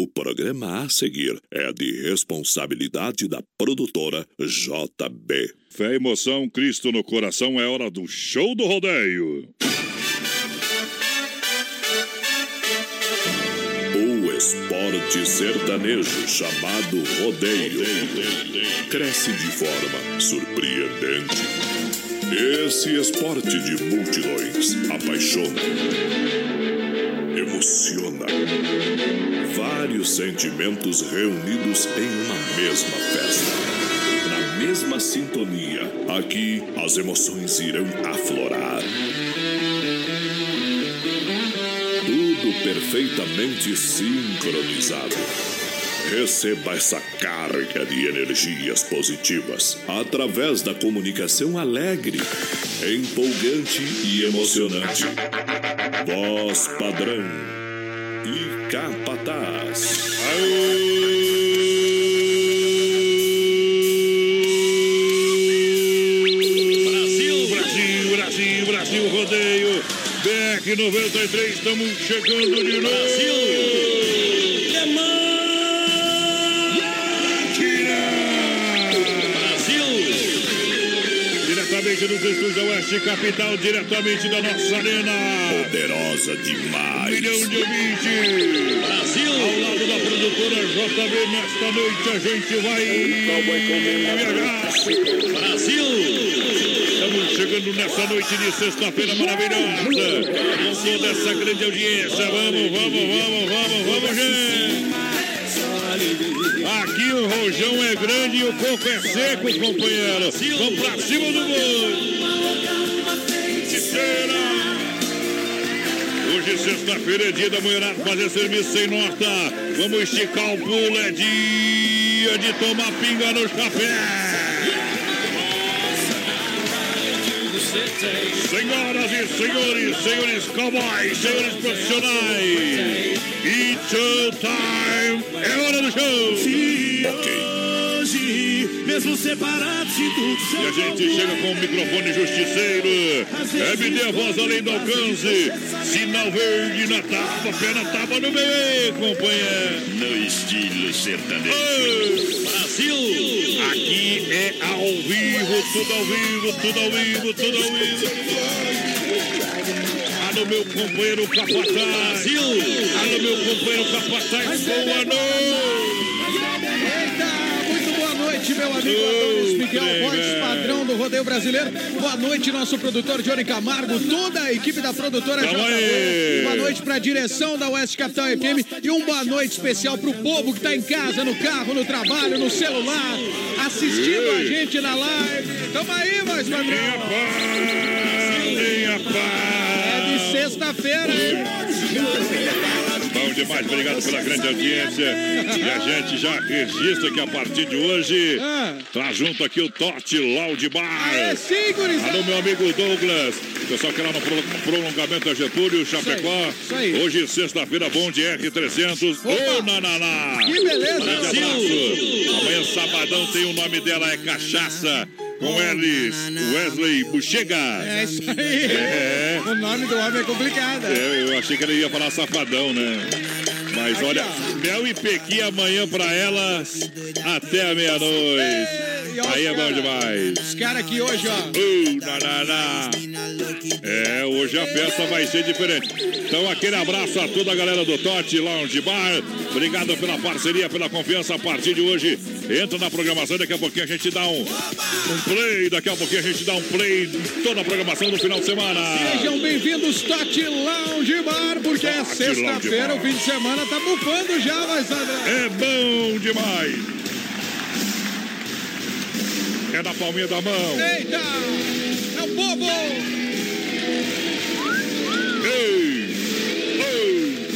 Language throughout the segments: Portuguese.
O programa a seguir é de responsabilidade da produtora JB. Fé, emoção, Cristo no coração, é hora do show do rodeio. O esporte sertanejo chamado rodeio cresce de forma surpreendente. Esse esporte de multidões apaixona, emociona. Vários sentimentos reunidos em uma mesma festa. Na mesma sintonia, aqui as emoções irão aflorar. Tudo perfeitamente sincronizado. Receba essa carga de energias positivas através da comunicação alegre, empolgante e emocionante. Voz padrão e capataz. Brasil, Brasil, Brasil, Brasil, rodeio. BR 93, estamos chegando de novo. Brasil. Diretamente dos estúdios da Oeste Capital, diretamente da nossa arena. Poderosa demais. Milhão de ouvintes. Brasil. Ao lado da produtora JB, nesta noite a gente vai viajar. Brasil. Estamos chegando nessa noite de sexta-feira maravilhosa. Com toda essa grande audiência. Vamos, vamos, vamos, vamos, vamos, gente. Aqui o rojão é grande e o coco é seco, companheiro. Vamos pra cima do gol. Hoje, sexta-feira, é dia da mulherada fazer serviço sem nota. Vamos esticar o pulo, é dia de tomar pinga no chapéu. Senhoras e senhores, senhores cowboys, senhores profissionais, it's show time! É hora do show! Hoje, mesmo separados e tudo E a gente chega com o microfone justiceiro. É me dê a voz além do alcance. Sinal verde na tábua, pé na tábua no meio, companheiro. No estilo sertanejo. Brasil! Aqui é ao vivo, tudo ao vivo, tudo ao vivo, tudo ao vivo. Alô, meu companheiro Capataz. Brasil! Alô, meu companheiro Capataz, boa noite! Muito boa noite, meu amigo Adonis Miguel, voz padrão do rodeio brasileiro. Boa noite, nosso produtor Johnny Camargo, toda a equipe da produtora JB. Boa noite para a direção da Oeste Capital FM e um boa noite especial para o povo que está em casa, no carro, no trabalho, no celular, assistindo a gente na live. Tamo aí, voz padrão. Minha paz! É de sexta-feira, hein? Bom demais, obrigado pela grande audiência. E a gente já registra que a partir de hoje Ah. tá junto aqui o Tote Loud Bar. É sim, gurizada. Alô, meu amigo Douglas. Pessoal que lá no pro- prolongamento da Getúlio, Chapecó. isso aí. Hoje, sexta-feira, bom de R300. Ô, Nananá. Que beleza. Grande abraço. Amanhã, sabadão, tem o nome dela, é Cachaça. Com Elis, Wesley Buchega. É isso aí. É. O nome do homem é complicado. É, eu achei que ele ia falar safadão, né? Mas olha, mel e pequi amanhã pra elas até a meia-noite. E ó, Aí é bom demais. Os caras aqui hoje, ó. Uh, nananá. É, hoje a festa vai ser diferente. Então, aquele abraço a toda a galera do Tote Lounge Bar. Obrigado pela parceria, pela confiança a partir de hoje. Entra na programação, daqui a pouquinho a gente dá um, um play. Daqui a pouquinho a gente dá um play em toda a programação do final de semana. Sejam bem-vindos, Tote Lounge Bar, porque é Tote sexta-feira, Lounge o fim de semana tá bufando já, mas É bom demais. É na palminha da mão. Eita! É o bobo! Ei! Ei!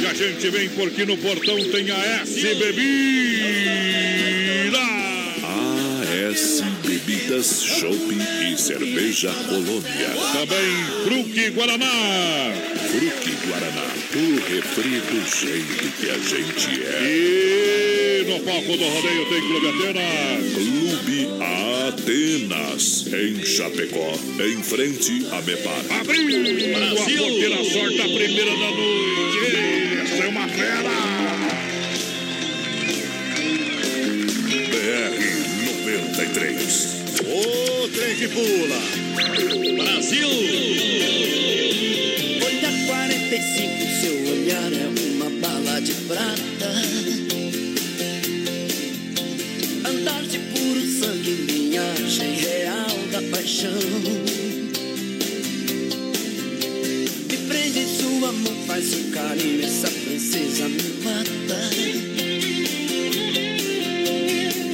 E a gente vem porque no portão tem a S Bebida. AS Bebidas, Shopping e Cerveja Colônia. Também Fruque Guaraná. Fruque Guaraná, o refri do jeito que a gente é. E aí no palco do rodeio tem Clube Atenas. Clube Atenas, em Chapecó, em frente a Mepar. Brasil! A sorte a primeira da noite. Essa é uma fera! BR 93. O trem que pula. Brasil! 8 a 45, seu olhar é uma bala de prata. Me prende sua mão, faz um carinho, essa princesa me mata.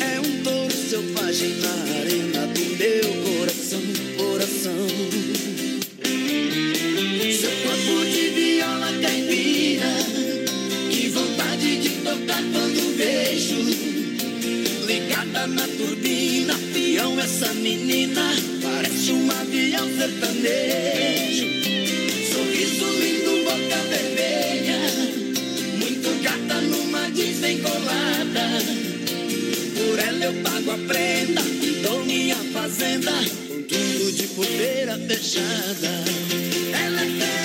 É um touro selvagem na arena do meu coração, coração. Seu corpo de viola caipira, que vontade de tocar quando vejo. Ligada na turbina, peão, essa menina um avião sertanejo. Sorriso lindo, boca vermelha, muito gata numa desengolada. Por ela eu pago a prenda dou minha fazenda com tudo de poeira fechada. Ela é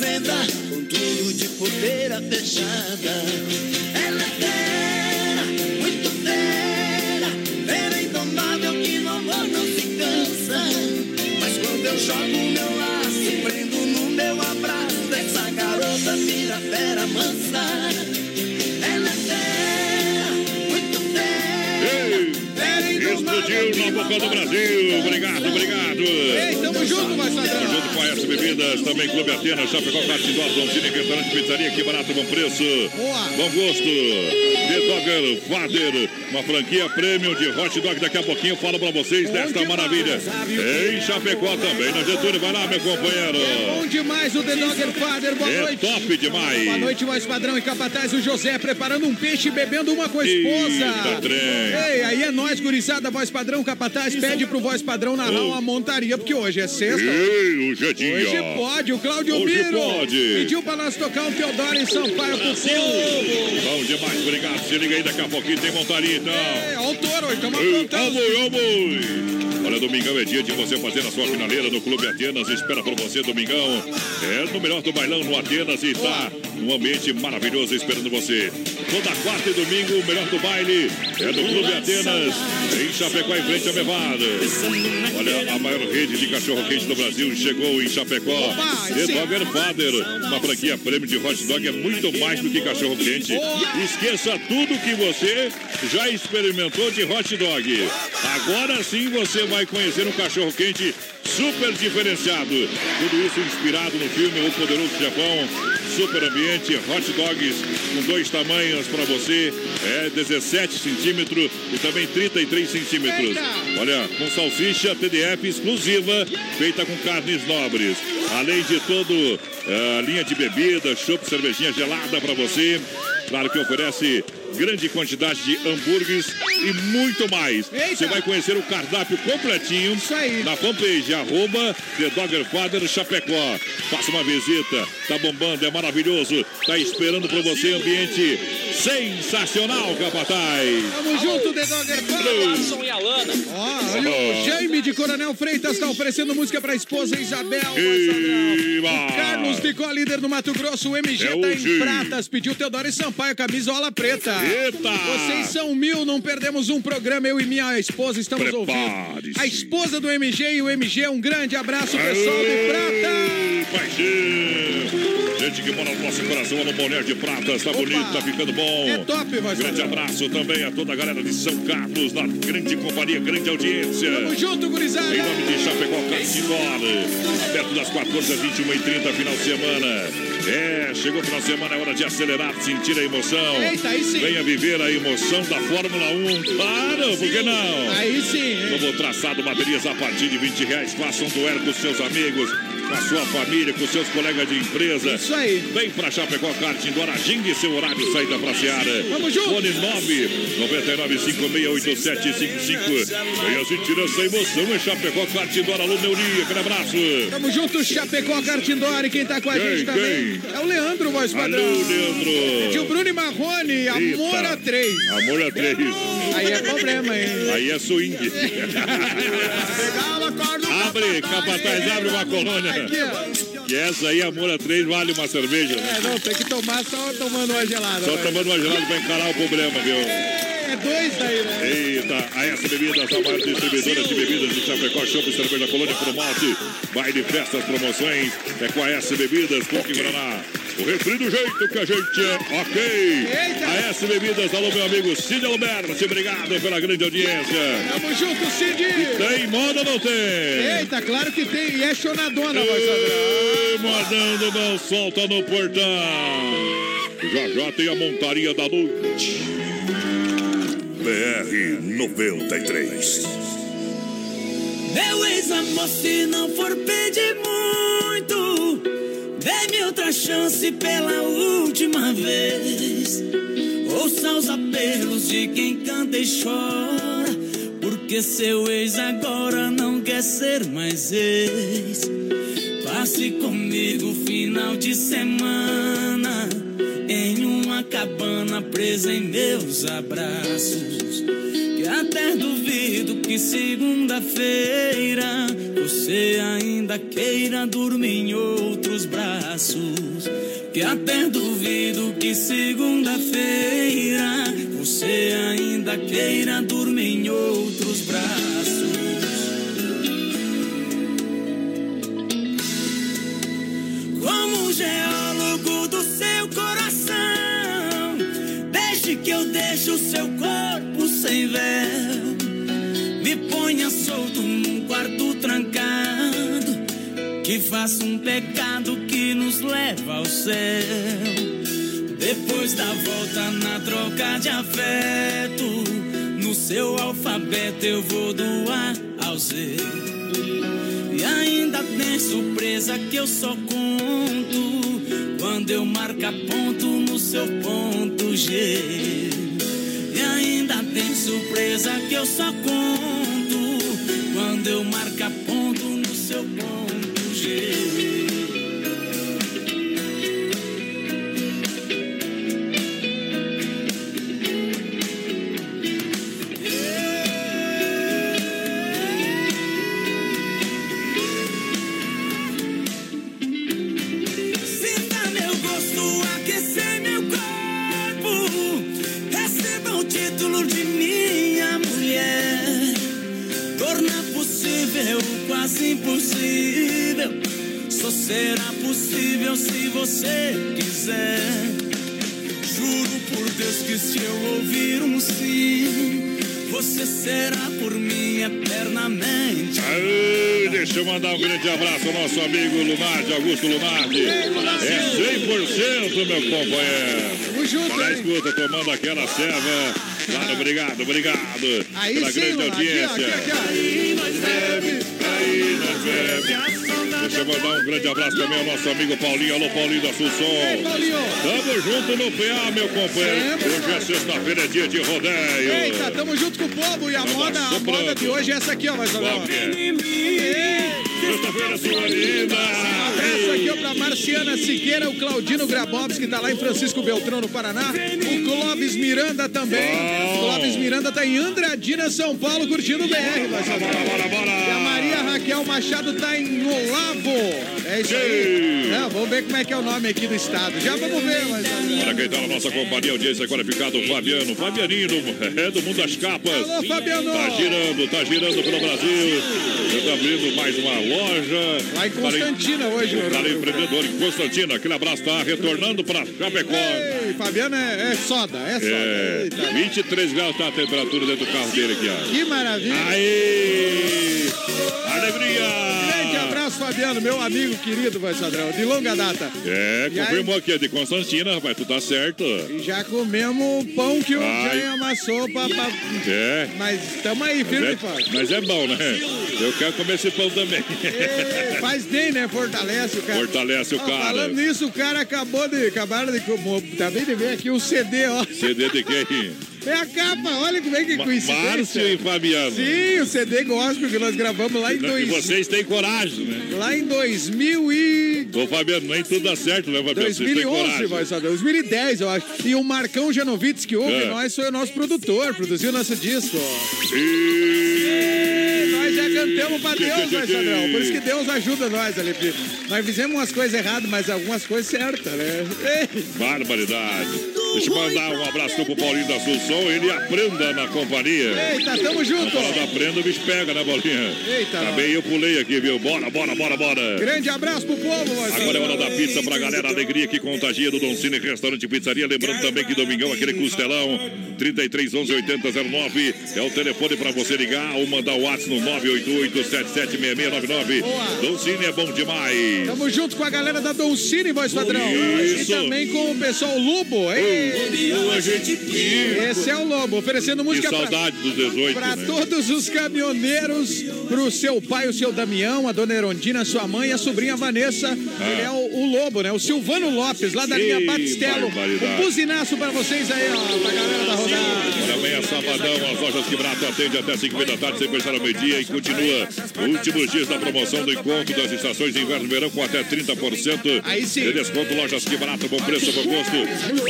fazenda Com tudo de porteira fechada. Ela é Explodiu na boca do Brasil. Obrigado, obrigado. Ei, tamo junto, vai Tamo junto com a S Bebidas, também Clube Atenas, Chapecó, Cartidor, Donzini, Restaurante Pizzaria, que barato, bom preço. Boa. Bom gosto. The Dogger Father, uma franquia premium de hot dog. Daqui a pouquinho eu falo pra vocês Bom desta demais. maravilha. Em Chapecó também, na Getúlio. Vai lá, meu companheiro. Bom demais o The Dogger Father, boa É noite. top demais. Boa noite, voz padrão e capataz. O José preparando um peixe bebendo uma com a esposa. Eita, trem. Ei, aí é nós, gurizada, voz padrão, capataz. Pede pro voz padrão narrar uma montaria, porque hoje é sexta. Ei, hoje é dia. Hoje pode, o Cláudio Biro pode. pediu pra nós tocar um Teodoro em Sampaio pro povo. Bom demais, obrigado. Se liga aí, daqui a pouquinho tem montaria então. É, ó o touro estamos aprontando. Ô, boi. Olha, domingão é dia de você fazer a sua finaleira no Clube Atenas. Espera por você, domingão. É no melhor do bailão no Atenas e tá um ambiente maravilhoso esperando você. Toda quarta e domingo, o melhor do baile é no Clube Atenas, em Chapecó, em frente ao Mevado. Olha, a maior rede de cachorro-quente do Brasil chegou em Chapecó. The. Dogger Father, uma franquia prêmio de hot dog é muito mais do que cachorro-quente. Esqueça tudo que você já experimentou de hot dog. Agora sim você vai conhecer um cachorro-quente super diferenciado. Tudo isso inspirado no filme O Poderoso Japão. Super ambiente, hot dogs com dois tamanhos para você. É 17 centímetros e também 33 centímetros. Olha, com salsicha TDF exclusiva, feita com carnes nobres. Além de todo a linha de bebidas, chopp, cervejinha gelada para você. Claro que oferece grande quantidade de hambúrgueres e muito mais. Eita! Você vai conhecer o cardápio completinho Isso aí. na fanpage arroba The Dogger Father Chapecó. Faça uma visita, tá bombando, é maravilhoso. Tá esperando por você, ambiente Sensacional, capataz. Tamo junto, The Dogger Watson e Alana. Ó, olha o Jaime de Coronel Freitas tá oferecendo música pra esposa Isabel. Eba! O Carlos Ficou líder no Mato Grosso, o MG É tá hoje. em Pratas, pediu Teodoro e Sampaio, camisola preta. Eita! Vocês são mil, não perdemos um programa, eu e minha esposa estamos ouvindo. A esposa do MG e o MG, um grande abraço, pessoal de Prata. Aê, Paixão. Gente que mora no nosso coração, no Boné de Prata, está bonito, tá ficando bom. É top, voz Grande abraço também a toda a galera de São Carlos, na grande companhia, grande audiência. Tamo junto, gurizada. Em nome de Chapecó Cassinor, aberto das 14 às 21h30, final de semana. É, chegou o final de semana, é hora de acelerar, sentir a emoção. Eita, aí sim. Venha viver a emoção da Fórmula 1. Claro, por que não? Aí sim, hein? Novo traçado, baterias a partir de 20 reais. Faça um duelo com seus amigos, com a sua família, com seus colegas de empresa. Isso aí. Vem pra Chapecó Kart, Dora Agingue seu horário, saída pra Seara. Vamos junto. Fone 9 99 Venha sentir essa emoção em Chapecó Kart, Dora Alô Neuri. Aquele abraço. Tamo junto, Chapecó, Cartindori. Quem tá com a Quem, gente também quem? é o Leandro, voz padrão. Alô, Leandro. Tio Bruno e Marrone, amor a três. Amor a três. Aí é problema, hein? Aí é swing. abre, capataz, abre uma colônia. Aqui, ó. Que essa aí, amor a três, vale uma cerveja. né? É, não, tem que tomar só tomando uma gelada. Só vai. tomando uma gelada pra encarar o problema, viu? É dois aí, né? Eita, a S Bebidas, a maior distribuidora de bebidas de Chapecó, Chopp, Cerveja Colônia Promote, baile, festas, promoções, é com a S Bebidas, Coque Guaraná. O refri do jeito que a gente é, ok. Eita. A S Bebidas, alô meu amigo Cid Alberto, obrigado pela grande audiência. Tamo junto, Cid! Tem moda ou não tem? Eita, claro que tem. E é chonadona, padrão. Ei, Modando mão solta no portão. Já já tem a montaria da noite. BR 93. Meu ex-amor, se não for pedir muito, dê-me outra chance pela última vez. Ouça os apelos de quem canta e chora, porque seu ex agora não quer ser mais ex. Passe comigo final de semana em uma cabana presa em meus abraços. Até duvido que segunda-feira você ainda queira dormir em outros braços. Que até duvido que segunda-feira você ainda queira dormir em outros braços. Como geólogo do seu coração, deixe que eu deixe o seu corpo sem véu. Me ponha solto num quarto trancado, que faça um pecado que nos leva ao céu. Depois da volta na troca de afeto, no seu alfabeto eu vou do A ao Z. E ainda tem surpresa que eu só conto quando eu marcar ponto no seu ponto G. E ainda tem surpresa que eu só conto quando eu marcar ponto no seu ponto G. Será possível se você quiser. Juro por Deus que se eu ouvir um sim, você será por mim eternamente. Aê, deixa eu mandar um grande abraço ao nosso amigo Lunardi, Augusto Lunardi. É 100% meu companheiro. Tamo junto, na escuta, tomando aquela serva. Claro, obrigado, obrigado. Aí pela sim, grande Lula. Aqui, ó, audiência. aqui, aqui, ó. Aí nós bebe. Aí, nós bebe. Deixa eu mandar um grande abraço também ao nosso amigo Paulinho. Alô, Paulinho da Ei, Assunção. Paulinho. Tamo junto no PA, meu companheiro. Sempre, Hoje é sexta-feira, é dia de rodeio. Eita, tamo junto com o povo. E a moda, a moda de hoje é essa aqui, ó, é? Em mim, Sexta-feira, sua linda. Abraço aqui ó, pra Marciana Siqueira, o Claudino Grabowski, que tá lá em Francisco Beltrão, no Paraná. O Clóvis Miranda também. Bom. Clóvis Miranda tá em Andradina, São Paulo, curtindo o BR. Vai saber. Bora, bora, E a bora. Maria Raquel Machado tá em Olavo. É isso aí. É, vamos ver como é que é o nome aqui do estado. Já vamos ver, mas. Para quem tá na nossa companhia, audiência qualificada, o Fabiano. Fabianinho, é do mundo das capas. Alô, Fabiano! Tá girando, tá girando pelo Brasil. Já tá abrindo mais uma loja. Lá em Constantina hoje, O cara empreendedor em Constantina. Aquele abraço tá retornando para Chapecó. Ei, Fabiano é, é soda, é soda. É, Eita. 23 graus tá a temperatura dentro do carro dele aqui, ó. Que maravilha. Aê! Alegria! Grande abraço, Fabiano, meu amigo querido, vai Sadrão, de longa data. É, aí? confirmou aqui, é de Constantina, rapaz, tu tá certo. E já comemos o pão que o. Jay amassou pra, pra- É. Mas tamo aí, firme e É, mas é bom, né? Eu quero comer esse pão também. É, faz bem, né? Fortalece o cara. Fortalece o Ó, cara. Falando nisso, o cara acabou de. Acabaram de. Acabei de ver aqui o CD, ó. CD de quem? É a capa, olha como é que coincidência. Márcio e Fabiano. Sim, o CD gospel que nós gravamos lá em, dois, E vocês têm coragem, né? lá em 2000 e... Ô, Fabiano, nem tudo dá certo, né, Fabiano? Vocês têm 2011, coragem. vai saber. 2010, eu acho. E o Marcão Genovitz, que ouve É. nós, foi o nosso produtor, produziu nosso disco. E... Cantamos pra Deus, que? Sadrão. Por isso que Deus ajuda nós ali. Nós fizemos umas coisas erradas, mas algumas coisas certas, né? Ei, Barbaridade. Deixa eu mandar um abraço pro Paulinho da Assunção. Ele aprenda na companhia. Eita, tamo junto. Falando aprenda, o bicho pega, né, Bolinha? Eita, Também eu pulei aqui, viu? Bora, bora, bora, bora. Grande abraço pro povo, vai Agora é hora da pizza pra galera. Alegria que contagia do Don Cine Restaurante e Pizzaria. Lembrando também que domingão, aquele costelão. 33 11 80 09 é o telefone pra você ligar ou mandar o WhatsApp no 988 776699. Boa. Don Cine é bom demais. Tamo junto com a galera da Don Cine, voz padrão. Isso. E também com o pessoal Lobo, hein? a gente Esse é o Lobo, oferecendo Que música pra, saudade dos 18, pra né? todos os caminhoneiros, pro seu pai, o seu Damião, a dona Erondina, sua mãe, a sobrinha Vanessa. Ele é o, o Lobo, né? O Silvano Lopes, lá da linha Ah. Ei, Batistelo. barbaridade. Um buzinaço pra vocês aí, ó, pra galera da rodada. Olha, amanhã sabadão, as lojas Quebrato atende até 5 da tarde, sem fechar ao meio-dia e continua últimos dias da promoção do encontro das estações de inverno e verão com até 30% Aí sim. de desconto. Lojas Quebrato, bom preço, bom gosto.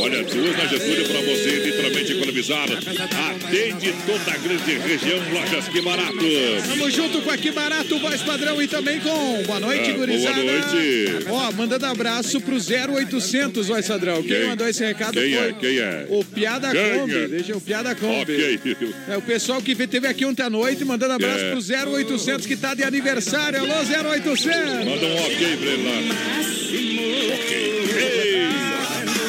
Olha, duas na Getúlio para você literalmente economizar. Atende toda a grande região, Lojas Que Barato. Tamo junto com aqui Barato, voz padrão e também com Boa Noite, Ah, gurizada. boa noite. Ó, mandando abraço pro 0800, voz padrão. Quem, Quem? mandou esse recado Quem foi é? Quem é? o Piada Quem Kombi. é? Deixa o Piada Kombi. É, o pessoal que teve aqui ontem à noite, mandando abraço É. pro 0800 que tá de aniversário. Alô, 0800. Manda um ok pra ele lá. Ok. Ei!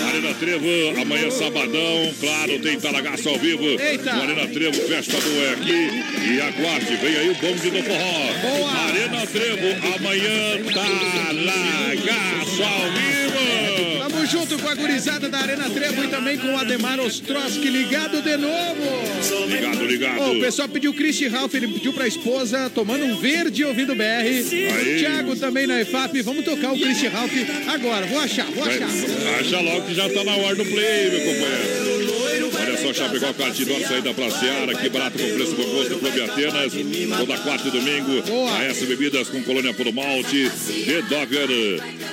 Arena Trevo, amanhã sabadão, claro, tem Talagaço ao vivo. Eita. O Arena Trevo, festa é aqui. E aguarde, vem aí o bonde do forró. Boa. Arena Trevo, amanhã Talagaço ao vivo. Junto com a gurizada da Arena Trevo e também com o Ademar Ostroski ligado de novo. Ligado, ligado. Ó, o pessoal pediu Christy Ralph, ele pediu pra esposa, tomando um verde ouvindo BR. Aí. Thiago também na EFAP. Vamos tocar o Christy Ralph agora. Vou achar, vou Vai, achar. Acha logo que já tá na hora do play, meu companheiro. Olha só, Chapecó, Cartidor, saída pra Seara, que barato com preço bom gosto, Clube Atenas, toda quarta e domingo. A S Bebidas com colônia por malte, The Dogger,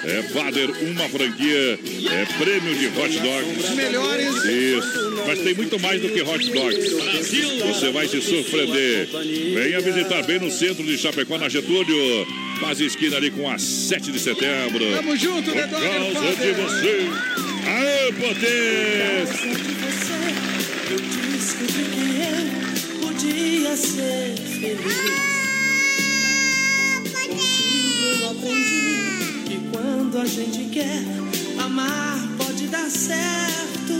é Father, uma franquia, é prêmio de hot dogs. Os melhores. Isso, mas tem muito mais do que hot dogs. Você vai se surpreender. Venha visitar bem no centro de Chapecó, na Getúlio, quase esquina ali com a 7 de setembro. Tamo junto, Por The Dogger causa de você. Aê, potência! Podia ser feliz. Contigo eu aprendi que quando a gente quer amar pode dar certo.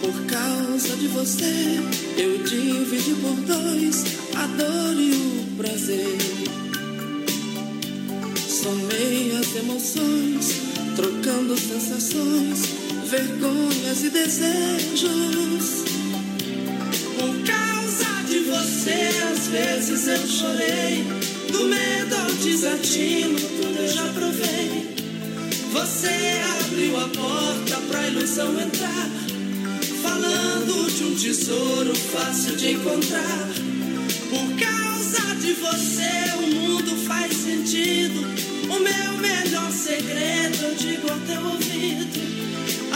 Por causa de você, eu dividi por dois a dor e o prazer. Somei as emoções, trocando sensações, vergonhas e desejos. Você, às vezes eu chorei. Do medo ao desatino, tudo eu já provei. Você abriu a porta pra ilusão entrar. Falando de um tesouro fácil de encontrar. Por causa de você o mundo faz sentido. O meu melhor segredo eu digo ao teu ouvido.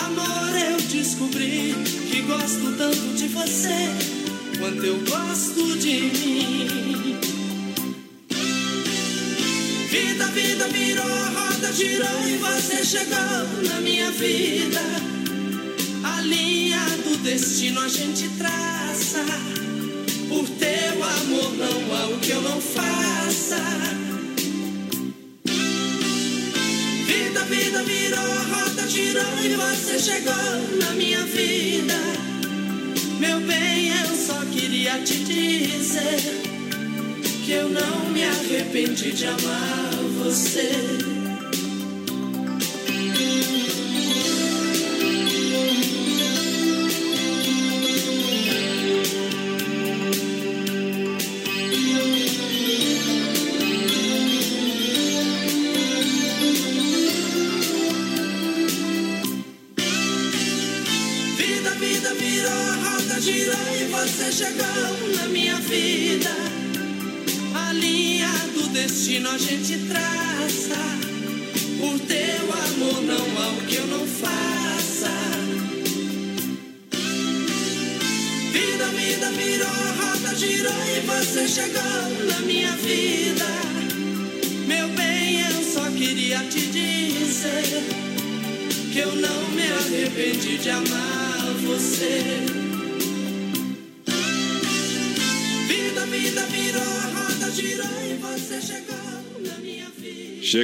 Amor, eu descobri que gosto tanto de você quanto eu gosto de mim. Vida, vida virou, a roda girou e você chegou na minha vida. A linha do destino a gente traça. Por teu amor não há o que eu não faça. Vida, vida virou, a roda girou e você chegou na minha vida. Meu bem, eu só queria te dizer que eu não me arrependi de amar você.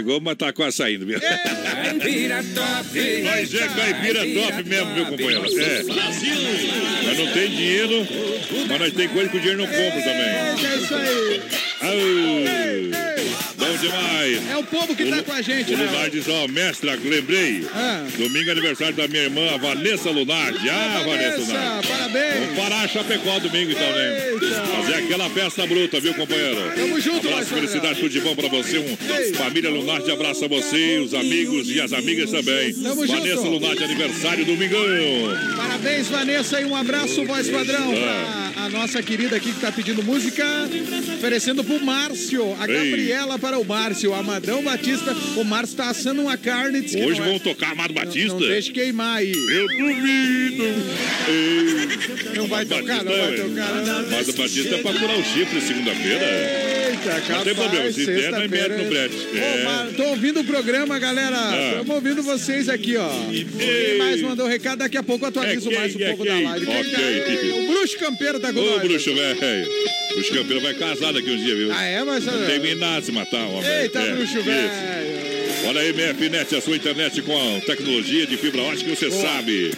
Chegou, mas tá quase saindo, viu? Caipira top. Mas é caipira top mesmo, meu companheiro. É. Mas não tem dinheiro, mas nós tem coisa que o dinheiro não compra também. É isso aí. Demais. É o povo que tá com a gente, O né? Lunardi diz, ó, mestra, lembrei. Ah. Domingo é aniversário da minha irmã, a Vanessa Lunardi. Ah, Vanessa Lunardi. Vamos parabéns. parar Chapecó domingo então, né? Eita. Fazer aquela festa bruta, viu, companheiro? Tamo junto, Abraço, felicidade, tudo de bom pra você. Um, Ei. família Lunardi abraça você, os amigos e as amigas também. Tamo Vanessa junto. Lunardi, aniversário domingão. Parabéns, Vanessa, e um abraço, voz padrão, Ah. pra a nossa querida aqui que tá pedindo música, oferecendo pro Márcio, a Ei. Gabriela para o Márcio, Amadão Batista. O Márcio tá assando uma carne. diz Hoje não é- vão tocar Amado Não, Batista. não deixe queimar aí. Eu duvido. Ei. Não vai tocar, não vai Batista, tocar. não. Mas o Batista é pra curar o chifre segunda-feira. Eita, capaz, Não tem problema, se der, nós mete no brete. É. Tô ouvindo o programa, galera. Ah. Estamos ouvindo vocês aqui, ó. Quem mais mandou recado? Daqui a pouco eu atualizo É quem, mais um é pouco quem? da live. O Bruxo Campeiro tá com Ô, bruxo, velho. Bruxo Campeiro vai casar daqui uns dias, viu? Ah, é? Mas... Terminar de se matar, homem. Eita, É, bruxo velho. Olha aí, MFNet, a sua internet com tecnologia de fibra ótica, você sabe.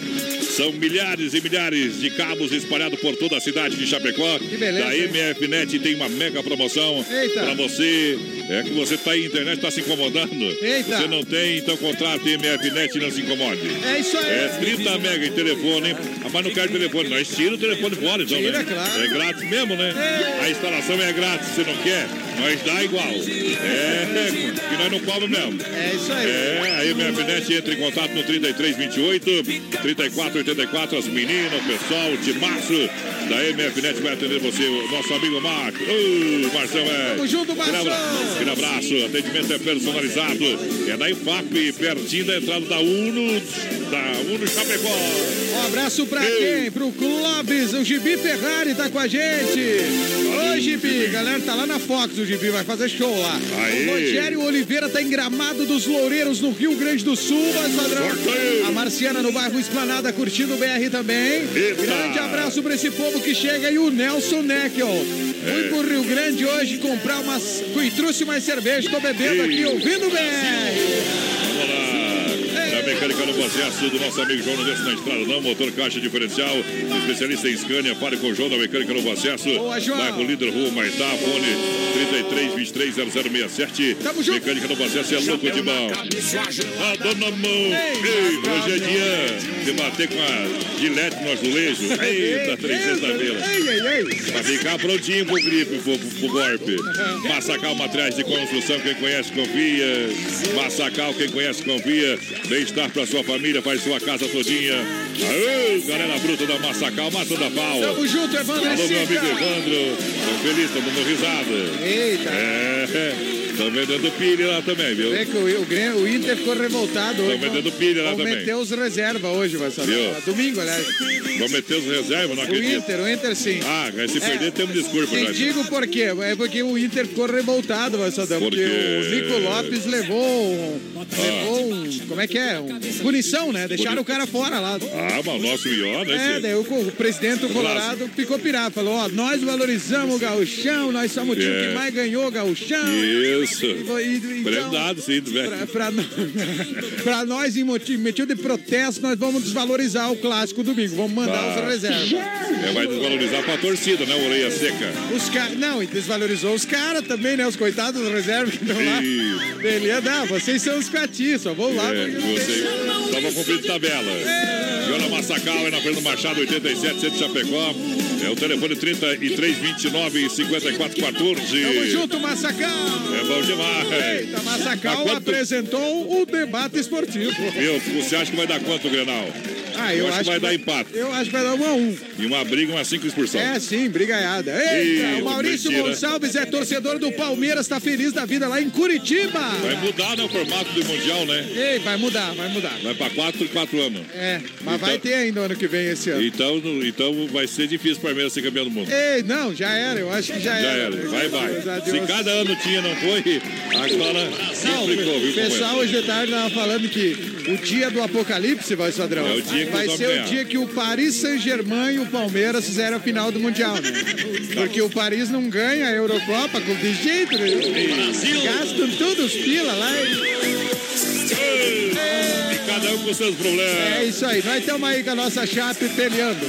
São milhares e milhares de cabos espalhados por toda a cidade de Chapecó. Que beleza, Da? MFNet tem uma mega promoção para você. É que você está aí, internet está se incomodando. Eita. Você não tem, então contrate MFNet e não se incomode. É isso aí. É 30 mega em telefone, hein? Ah, mas não quero telefone, nós tira o telefone fora, então, Tira, né? claro. É grátis mesmo, né? A instalação é grátis, você não quer, nós dá igual. É, que nós não cobramos mesmo. É isso aí. É, a MFNet entra em contato no 3328 3484, as meninas, o pessoal, o timaço da MFNet vai atender você, o nosso amigo Marco. Ô, Marcelo, é. Tamo junto, Marcão. Aquele abraço, atendimento é personalizado. É da IFAP, pertinho da entrada da Uno, da Uno Chapecó. Um abraço pra Ei. quem? Pro Clóvis, o Gibi Ferrari tá com a gente. Ô, Gibi, galera, tá lá na Fox, o Gibi vai fazer show lá. Aê. O Rogério Oliveira tá em Gramado dos Loureiros, no Rio Grande do Sul, vai padrão. A Marciana no bairro Esplanada, curtindo o BR também. Eita. Grande abraço pra esse povo que chega e o Nelson Neckel. Fui É. pro Rio Grande hoje comprar umas. Fui, trouxe mais cerveja, tô bebendo Ei. aqui, ouvindo o BR. Mecânica no processo do nosso amigo João, desce na estrada não, motor caixa diferencial, especialista em Scania, fale com o João da mecânica no processo. Boa, João. Bairro Líder, Rua Maitá, fone 33 23 0067. Tamo junto. Mecânica no processo é louco de mão. A dona mão. Ei, hoje é dia de bater com a gilete no azulejo. Eita, três sexta-feira. Ei, ei, ei. Pra ficar prontinho pro gripe, pro, pro golpe. Massacal Materiais de Construção, quem conhece, confia. Massacal, quem conhece, confia. Bem-estar pra sua família, faz sua casa todinha. Aê, galera bruta da Massacal, Massa da Pau. Tamo junto, Evandro Alô, meu amigo. Evandro. Tô feliz, tô dando risada. Eita. É, tô vendendo pilha lá também, viu? Vê que o, o o Inter ficou revoltado hoje. Tô vendendo pilha lá Vão também. meter os reserva hoje, vai saber. Viu? Domingo, aliás. Vou meter os reservas, não O acredito. Inter, o Inter sim. Ah, se perder, temos desculpa, Te digo por quê. É porque o Inter ficou revoltado, vai saber. Por Porque quê? o Nico Lopes levou um, levou um. Como é que é? Um, punição, né? Deixaram o cara fora lá. Ah, mas o nosso Ió, né? É, daí o, o presidente do Colorado ficou pirado. Falou: ó, nós valorizamos o gauchão, nós somos o time É. que mais ganhou o gauchão. Isso. E, e, então, Prendado, sim, velho. Pra, pra, no- pra nós, em motivo, de protesto, nós vamos desvalorizar o clássico domingo. Vamos mandar os reservas. É, vai desvalorizar pra torcida, né? Orelha seca. Os caras. Não, e desvalorizou os caras também, né? Os coitados dos reservas que estão lá. Isso. Beleza, não, vocês são os catis, só vão lá. É, você cumprir de tabela. Joana Massacal é na Fernando Machado, 87, centro de Chapecó. É o telefone 33 29 54 14. Tamo junto, Massacal! É bom demais. Eita, Massacal Mas quanto- apresentou o debate esportivo. Meu, você acha que vai dar quanto, Grenal? Ah, Eu acho que vai dar empate. Eu acho que vai dar um a um. E uma briga, uma cinco expulsão. É, sim, brigaiada. Eita, o Maurício mentira. Gonçalves é torcedor do Palmeiras, tá feliz da vida lá em Curitiba. Vai mudar, né, o formato do Mundial, né? Ei, vai mudar, vai mudar. Vai pra 4 4 anos. É, mas Então- vai ter ainda ano que vem esse ano. Então, então vai ser difícil o Palmeiras ser campeão do mundo. Ei, não, já era, eu acho que já, Já era, vai, vai. Se cada ano tinha, não foi, agora viu? O pessoal hoje de tarde tava falando que o dia do apocalipse, vai, Sadrão, É o dia vai ser o dia que o Paris Saint-Germain e o Palmeiras fizeram a final do Mundial, né? Porque o Paris não ganha a Eurocopa com de jeito nenhum. Gastam todos os pila lá. E cada um com seus problemas. É isso aí, nós estamos aí com a nossa chape peleando.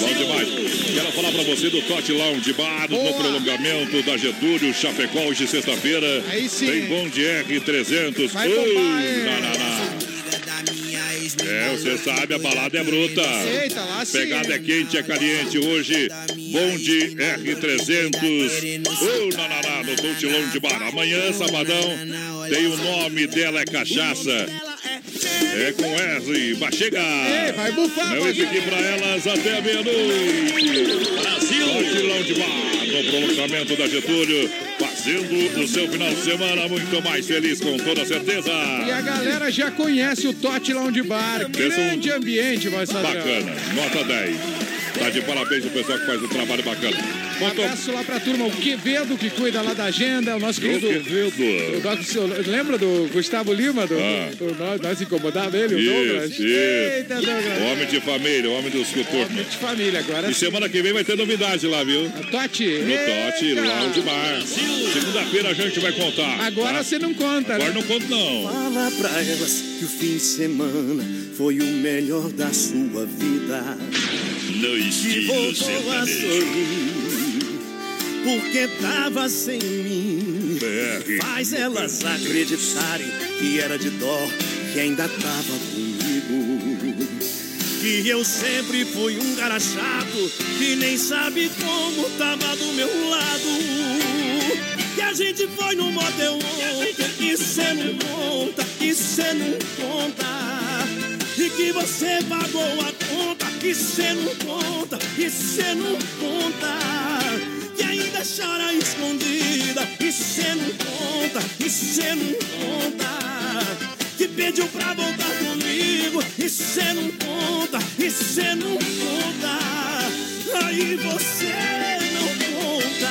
Bom demais. Quero falar pra você do Tote Lounge Bar, no Boa. prolongamento da Getúlio, Chapecó, hoje sexta-feira. Tem bom de R300. Vai Ui, bombar, hein? na, na, na. É, você sabe, a balada é bruta. Eita, lá sim. Pegada é quente, é caliente. Hoje, Bonde R300. Oh, na, na, na, no Tote Lounge Bar. Amanhã, sabadão, tem o nome dela, é Cachaça. É com R, vai chegar. Ei, vai bufar, Eu vai esse aqui pra elas até a meia-noite. Brasil! Lounge Bar, no prolongamento da Getúlio, fazendo o seu final de semana muito mais feliz, com toda certeza. E a galera já conhece o Tote Lounge Bar. Um- Grande ambiente, vai. Bacana, nota 10. Tá de parabéns o pessoal que faz um trabalho bacana. Um abraço lá pra turma, o Quevedo que cuida lá da agenda, o nosso querido. Quevedo. o nosso- lembra do Gustavo Lima? Do, Ah. do- nós, nós incomodava ele, o Isso, Douglas? isso. Eita, Douglas. Homem de família, homem dos coturnos. De família agora. E semana que vem vai ter novidade lá, viu? Tote. No Tote. Lounge Bar. Segunda-feira a gente vai contar. Agora tá? você não conta, Agora né? não conto, não. Fala pra elas que o fim de semana foi o melhor da sua vida. No Que estilo voltou a sertanejo. sorrir, porque tava sem mim. BR. Faz elas acreditarem que era de dó, que ainda tava comigo. Que eu sempre fui um cara chato, que nem sabe como tava do meu lado. Que a gente foi no motel ontem, e cê não conta, e cê não conta. E que você pagou a conta, e cê não conta, e cê não conta. Ainda chora escondida, e cê não conta, e cê não conta. Que pediu pra voltar comigo, e cê não conta, e cê não conta. Aí você não conta.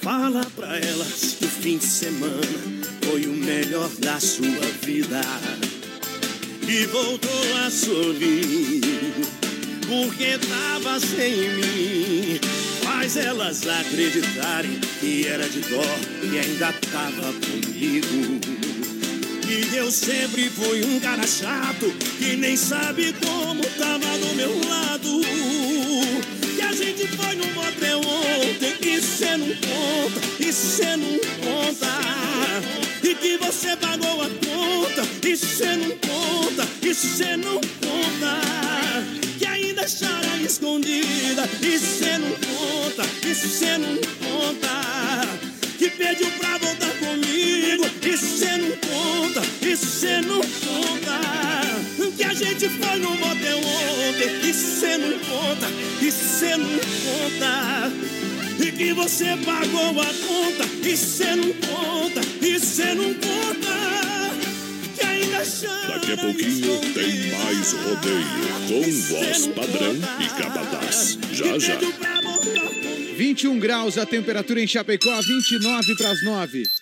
Fala pra elas que o fim de semana foi o melhor da sua vida. E voltou a sorrir, porque tava sem mim. Faz elas acreditarem que era de dó e ainda tava comigo. E eu sempre fui um cara chato que nem sabe como tava do meu lado. Que a gente foi no motel ontem e cê não conta, e cê não conta. E que você pagou a conta, e cê não conta, e cê não conta. Que ainda chora escondida. E cê não conta, e cê não conta. Que pediu pra voltar comigo. E cê não conta, e cê não conta. Que a gente foi no motel ontem. E cê não conta, e cê não conta. E que você pagou a conta. E cê não conta, e cê não conta. Que ainda chama. Daqui a pouquinho tem mais rodeio com voz padrão e capataz. Já já. 21 graus a temperatura em Chapecó, 29 para as 9.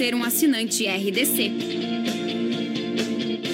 ser um assinante RDC.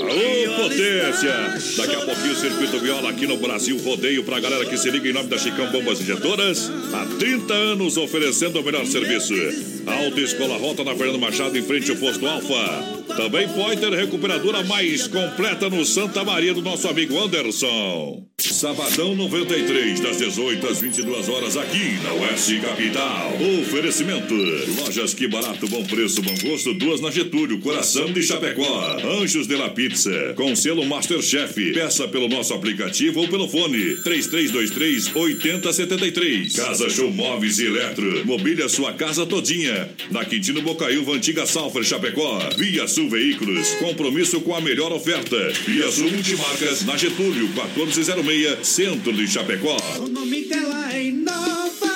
Alô, potência! Daqui a pouquinho o Circuito Viola aqui no Brasil Rodeio pra galera que se liga em nome da Chicão Bombas Injetoras. Há 30 anos oferecendo o melhor serviço. Alta Escola Rota na Fernando Machado em frente ao posto Alfa. Também Pointer Recuperadora mais completa no Santa Maria do nosso amigo Anderson. Sabadão 93, das 18 às 22 horas aqui na Oeste Capital. Oferecimento: Lojas Que Barato, Bom Preço, Bom Gosto, duas na Getúlio, Coração de Chapecó. Anjos de la Pizza, com selo Masterchef. Peça pelo nosso aplicativo ou pelo fone 3323 8073. Casa Show Móveis e Eletro. Mobília sua casa todinha. Na Quintino Bocaiúva, Antiga Salfer, Chapecó. Via Sul Veículos. Compromisso com a melhor oferta. Via Sul Multimarcas, na Getúlio, 1406, Centro de Chapecó. O nome dela é Inova.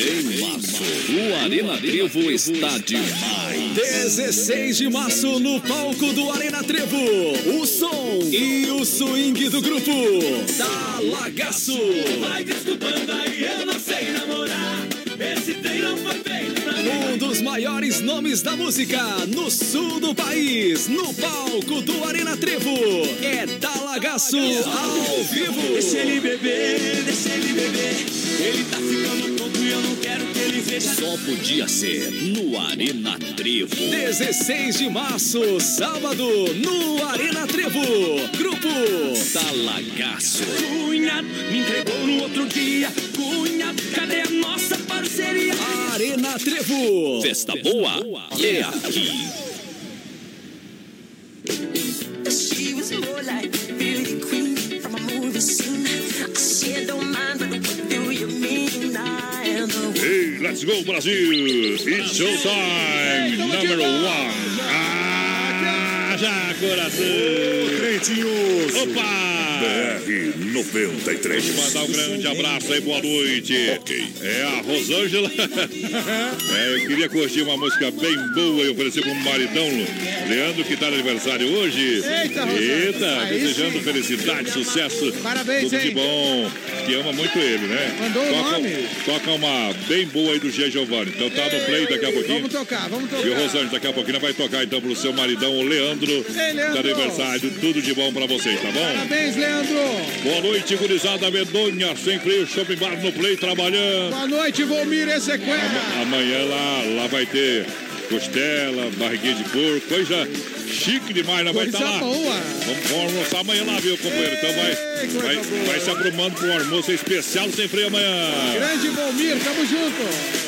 Em março, o Arena Trevo está demais. 16 de março no palco do Arena Trevo. O som e o swing do grupo Talagaço. Vai desculpando aí, eu não sei namorar. Esse trem não foi feito pra mim. Um dos maiores nomes da música no sul do país, no palco do Arena Trevo. É Talagaço ao vivo. Deixa ele beber, deixa ele beber. Ele tá ficando quero que ele veja. Só podia ser no Arena Trevo. 16 de março, sábado, no Arena Trevo. Grupo Talagaço. Cunha me entregou no outro dia. Cunha, cadê a nossa parceria? Arena Trevo. Festa boa é aqui. She was more like beauty queen from a movie scene. I said, don't let's go Brasil! It's showtime! Number one! Ah, já coração! Crentinhos. Opa! BR 93. Deixa eu mandar um grande abraço aí, boa noite. Ok. É a Rosângela. é, eu queria curtir uma música bem boa e oferecer para um maridão, Leandro, que está de aniversário hoje. Eita, Rosângela. Eita, Aí desejando sim. felicidade, sucesso. Parabéns, Tudo de hein? bom. Que ama muito ele, né? Mandou o toca, nome. Toca uma bem boa aí do G. Giovanni. Então tá no play daqui a pouquinho. Vamos tocar, vamos tocar. E o Rosângela daqui a pouquinho vai tocar então pro seu maridão, o Leandro. Ei, Leandro. De aniversário. Tudo de bom pra vocês, tá bom? Parabéns, Leandro. Boa noite, gurizada medonha, sem freio, shopping bar no play, trabalhando. Boa noite, Volmir Ezequiel. Amanhã lá, lá vai ter costela, barriguinha de porco, coisa chique demais, nós vai estar lá. boa. Vamos, vamos almoçar amanhã lá, viu, companheiro? Então vai, vai, vai se aprumando para um almoço especial sem freio amanhã. Grande Volmir, tamo junto.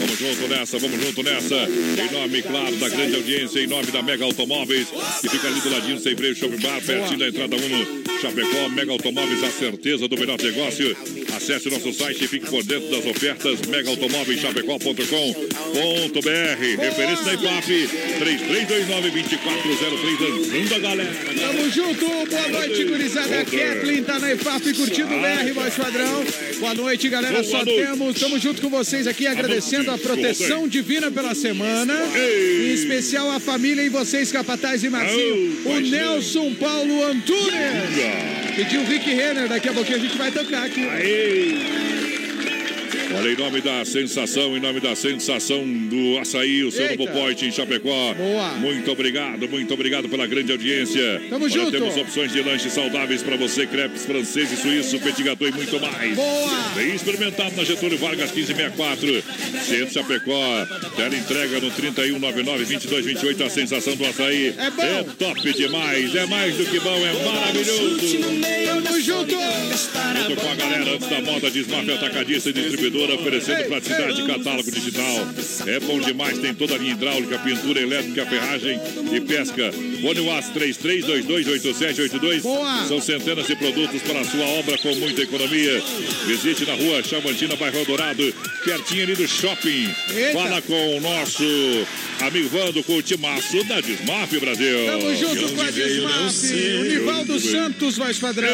Vamos junto nessa, vamos junto nessa. Em nome, claro, da grande audiência, em nome da Mega Automóveis, que fica ali do ladinho, sem freio, shopping bar, pertinho da entrada 1 no Chapecó. Mega Automóveis, a certeza do melhor negócio. Acesse o nosso site e fique por dentro das ofertas megaautomóveischapecó.com.br. Referência da IPAP, 3329-2403, dançando a galera. Tamo junto, boa noite, gurizada. Kathleen tá na IFAP curtindo o BR, voz padrão. Boa noite, galera. Boa Só noite. temos, tamo junto com vocês aqui, agradecendo a proteção divina pela semana. Em especial a família e vocês, Capataz e Marcinho. O. Nelson Paulo Antunes. Pediu o Rick Renner, daqui a pouquinho a gente vai tocar aqui. Olha, em nome da sensação, em nome da sensação do açaí, o seu Eita. novo point em Chapecó. Boa. Muito obrigado, muito obrigado pela grande audiência. Tamo Olha, junto. temos opções de lanches saudáveis para você, crepes francês e suíço, petit gâteau e muito mais. Boa. Vem experimentado na Getúlio Vargas 1564. Centro Chapecó. Tela entrega no 3199-2228. A sensação do açaí É bom. top demais. É mais do que bom, é maravilhoso. Tamo junto. Junto com a galera antes da moda, Desmafia Atacadista e Distribuidora, oferecendo praticidade, catálogo digital. É bom demais, tem toda a linha hidráulica, pintura elétrica, ferragem e pesca. Fone UAS 33228782. Boa. São centenas de produtos para a sua obra com muita economia. Visite na rua Chavantina, bairro Dourado, pertinho ali do shopping. Eita. Fala com o nosso amigo Vando, com o timaço da Desmaf Brasil. Tamo junto com a Desmaf. O Nivaldo Santos, voz padrão.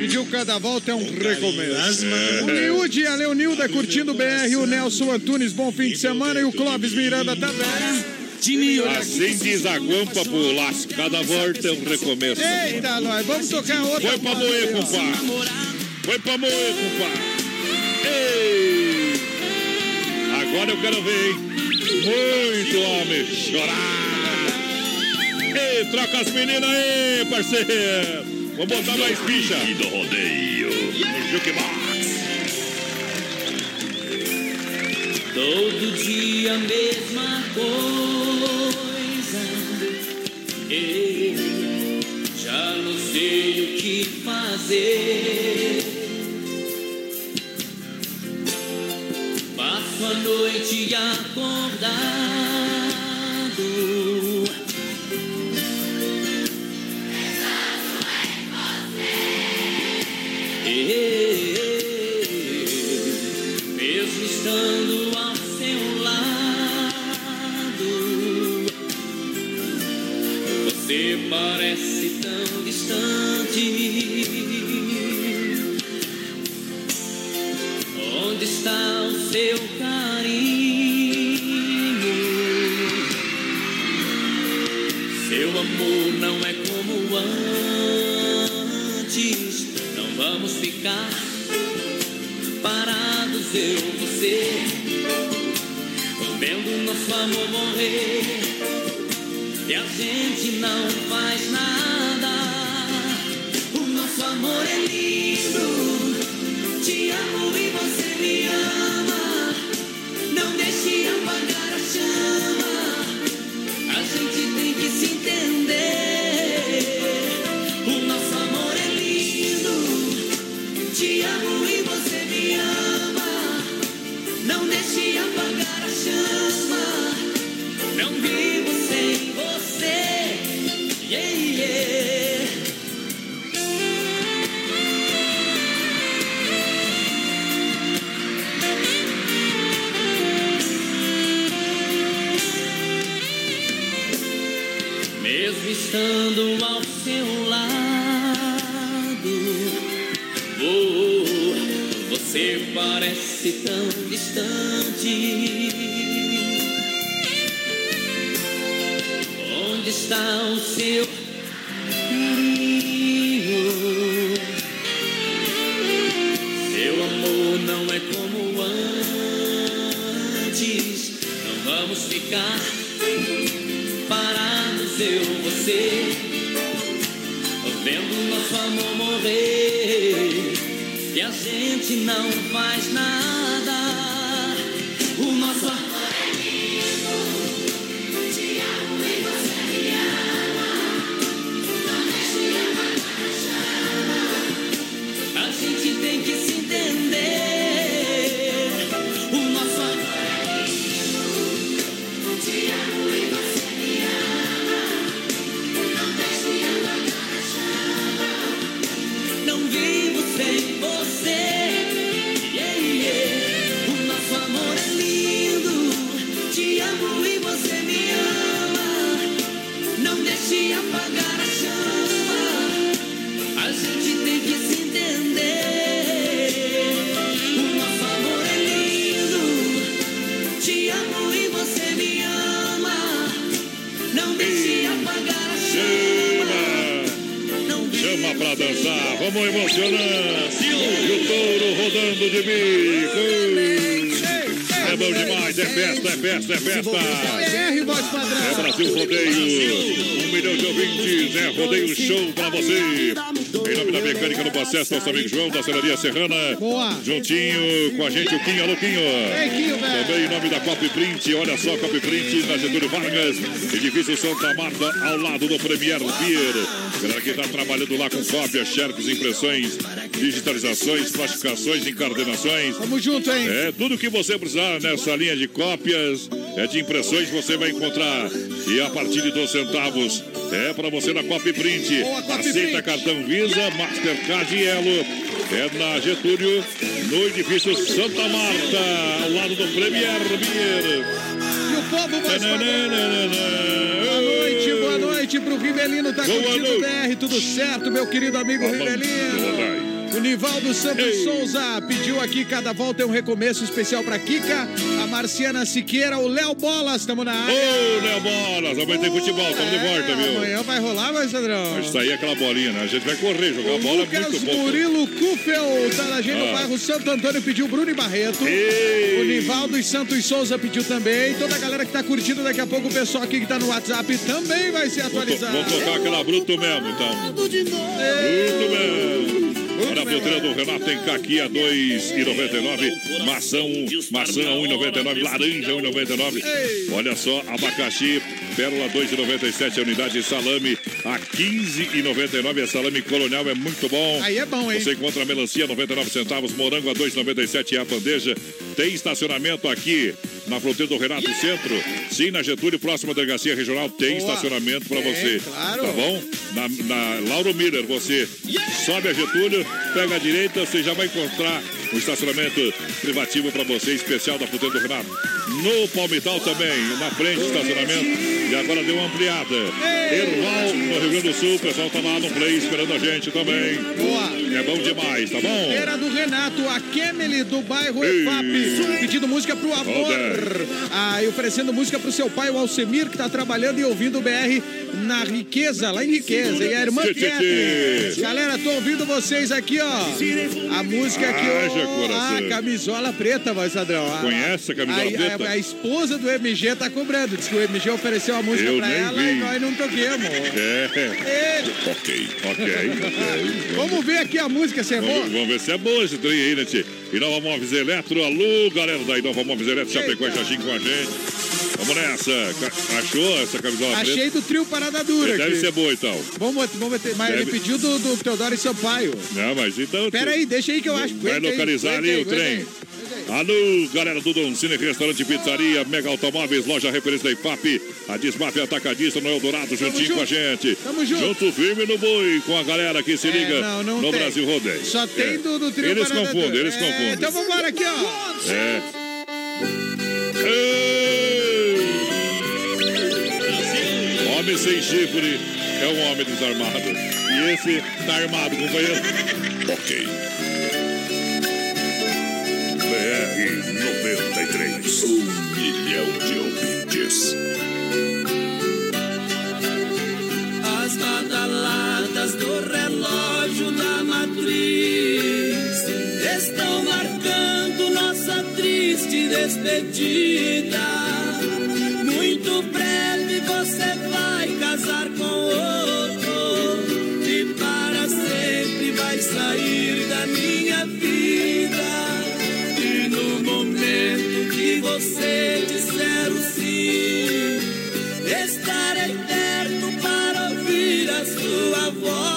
Pediu cada volta é um recomeço. O Niude, a Leonilda curtindo o BR, o Nelson Antunes, bom fim de semana e o Clóvis Miranda também. Assim diz a guampa pro laço. Cada volta é um recomeço. Eita, nós, vamos tocar outra. Foi pra moer, compadre. Foi pra moer, compadre. Ei! Agora eu quero ver, hein? Muito homem chorar. Ei, troca as meninas aí, parceiro. Vou botar mais bicha. do rodeio. No Todo dia a mesma coisa. Ei, já não sei o que fazer. Passo a noite acordado. Parece tão distante. Onde está o seu carinho? Seu amor não é como antes. Não vamos ficar parados, eu e você, vendo nosso amor morrer. E a gente não faz nada. O nosso amor é BR, voz padrão. É Brasil Rodeio. Um milhão de ouvintes. É Rodeio Show pra você. Em nome da mecânica no processo, nosso amigo João da Celaria Serrana. Boa. Juntinho com a gente, o Quinho. Alô, Quinho. Ei, Quinho, velho. Também em nome da Copy Print. Olha só, Copy Print na Getúlio Vargas. Edifício Santa Marta, ao lado do Premier Beer. Galera que tá trabalhando lá com cópias, xerox, impressões, digitalizações, plastificações, encardenações. Tamo junto, hein? É, tudo que você precisar nessa linha de cópias, é de impressões, você vai encontrar. E a partir de 12 centavos é para você na Copy Print. Boa, Aceita Print. cartão Visa, Mastercard e Elo. É na Getúlio, no edifício Santa Marta, ao lado do Premier Beer. E o povo. Tananana. Boa noite, boa noite pro Rivelino, tá Boa curtindo o. BR, tudo certo, meu querido amigo Vamos, Rivelino. O Nivaldo Santos Ei. Souza pediu aqui, cada volta é um recomeço especial pra Kika, Marciana Siqueira, o Léo Bolas, estamos na área. Ô, Léo Bolas, amanhã tem futebol, estamos de volta, viu? Amanhã vai rolar, vai, Sandrão? Vai sair aquela bolinha, né? A gente vai correr, jogar bola é Lucas muito bom. Murilo Kufel, tá na gente no Ah. bairro Santo Antônio, pediu Bruno e Barreto. Ei. O Nivaldo e Santos Souza pediu também. Toda a galera que tá curtindo, daqui a pouco o pessoal aqui que tá no WhatsApp também vai ser atualizado. vou tocar aquela bruto mesmo, então. Bruto mesmo. Olha a fruteira do Renato tem caqui a 2,99. Maçã, maçã a 1,99. Laranja 1,99. Olha só, abacaxi, pérola 2,97 a unidade de salame a 15,99. É salame colonial, é muito bom. Aí é bom, hein? Você encontra melancia 99 centavos, morango a 2,97 é a bandeja. Tem estacionamento aqui na fronteira do Renato Centro. Sim, na Getúlio, próxima delegacia regional, tem Boa. estacionamento para você. claro. Tá bom? Na, na Lauro Miller, você sobe a Getúlio, pega a direita, você já vai encontrar um estacionamento privativo para você, especial da Fruteira do Renato. No Palmital também, na frente, estacionamento. E agora deu uma ampliada. Erval, no Rio Grande do Sul, o pessoal tá lá no play esperando a gente também. Boa. É bom demais, tá bom? Feira do Renato, a Kemely do bairro. EFAP, pedindo música pro amor. Ah, e oferecendo música pro seu pai, o Alcemir, que tá trabalhando e ouvindo o BR na Riqueza, lá em Riqueza. E a irmã tchê. Galera, tô ouvindo vocês aqui, ó. A música que Haja o. coração. Ah, camisola preta, voz padrão. A- Conhece a camisola a, preta? A, a esposa do MG tá cobrando. Diz que o MG ofereceu a música Eu pra ela vi. e nós não toquemos. É. Ei, Ok, ok, ok. Vamos ver aqui a música, se é boa? Vamos, vamos ver se é boa esse trem aí, né, tio? Inova Móveis Eletro, alô, galera da Inova Móveis Eletro, Chapecó e. Xaxim com a gente. Vamos nessa. Ca- Achou essa camisola Achei preta? do trio Parada Dura Deve aqui. ser boa, então. Vamos, vamos ter, mas Deve- ele pediu do, do Teodoro e Sampaio. Não, mas então... Pera aí, deixa aí que eu acho. Vai Aguenta aí, localizar aguenta ali aí, o trem. aguenta aí. Alô, galera do Dom Cine, restaurante pizzaria, Mega Automóveis, loja referência da IPAP, a Desmaf Atacadista no Eldorado, juntinho junto. com a gente. Tamo junto. Junto firme no boi, com a galera que se É, liga não, não no tem. Brasil Rodeio. Só tem É. do, do trio Eles Parada confundem, Dura. eles É, confundem. Então vamos embora aqui, ó. É. Homem sem chifre é um homem desarmado. E esse tá armado, companheiro. Ok. Um milhão de ouvintes. As badaladas do relógio da matriz estão marcando nossa triste despedida. Muito breve você vai casar com outro e para sempre vai sair da minha vida. E no momento que você disser o sim, estarei perto para ouvir a sua voz.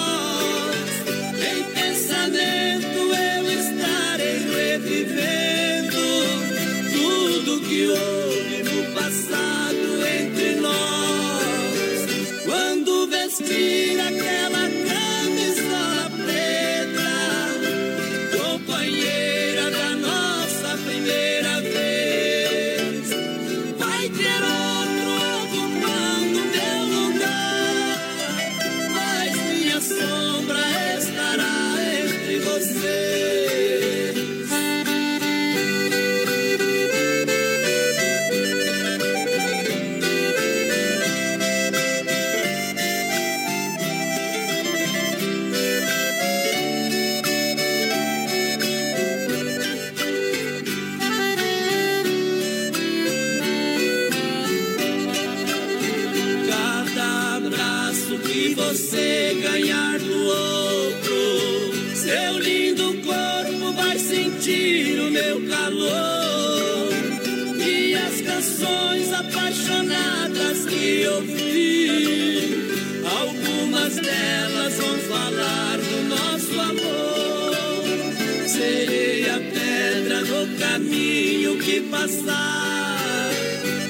Passar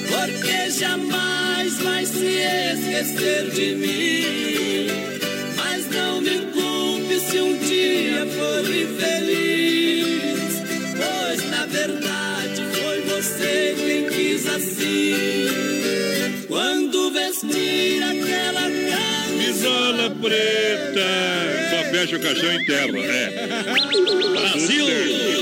porque jamais vai se esquecer de mim. Mas não me culpe se um dia for infeliz, pois na verdade foi você quem quis assim. Quando vestir aquela Camisola preta. Só fecha o caixão e enterra. É. Brasil!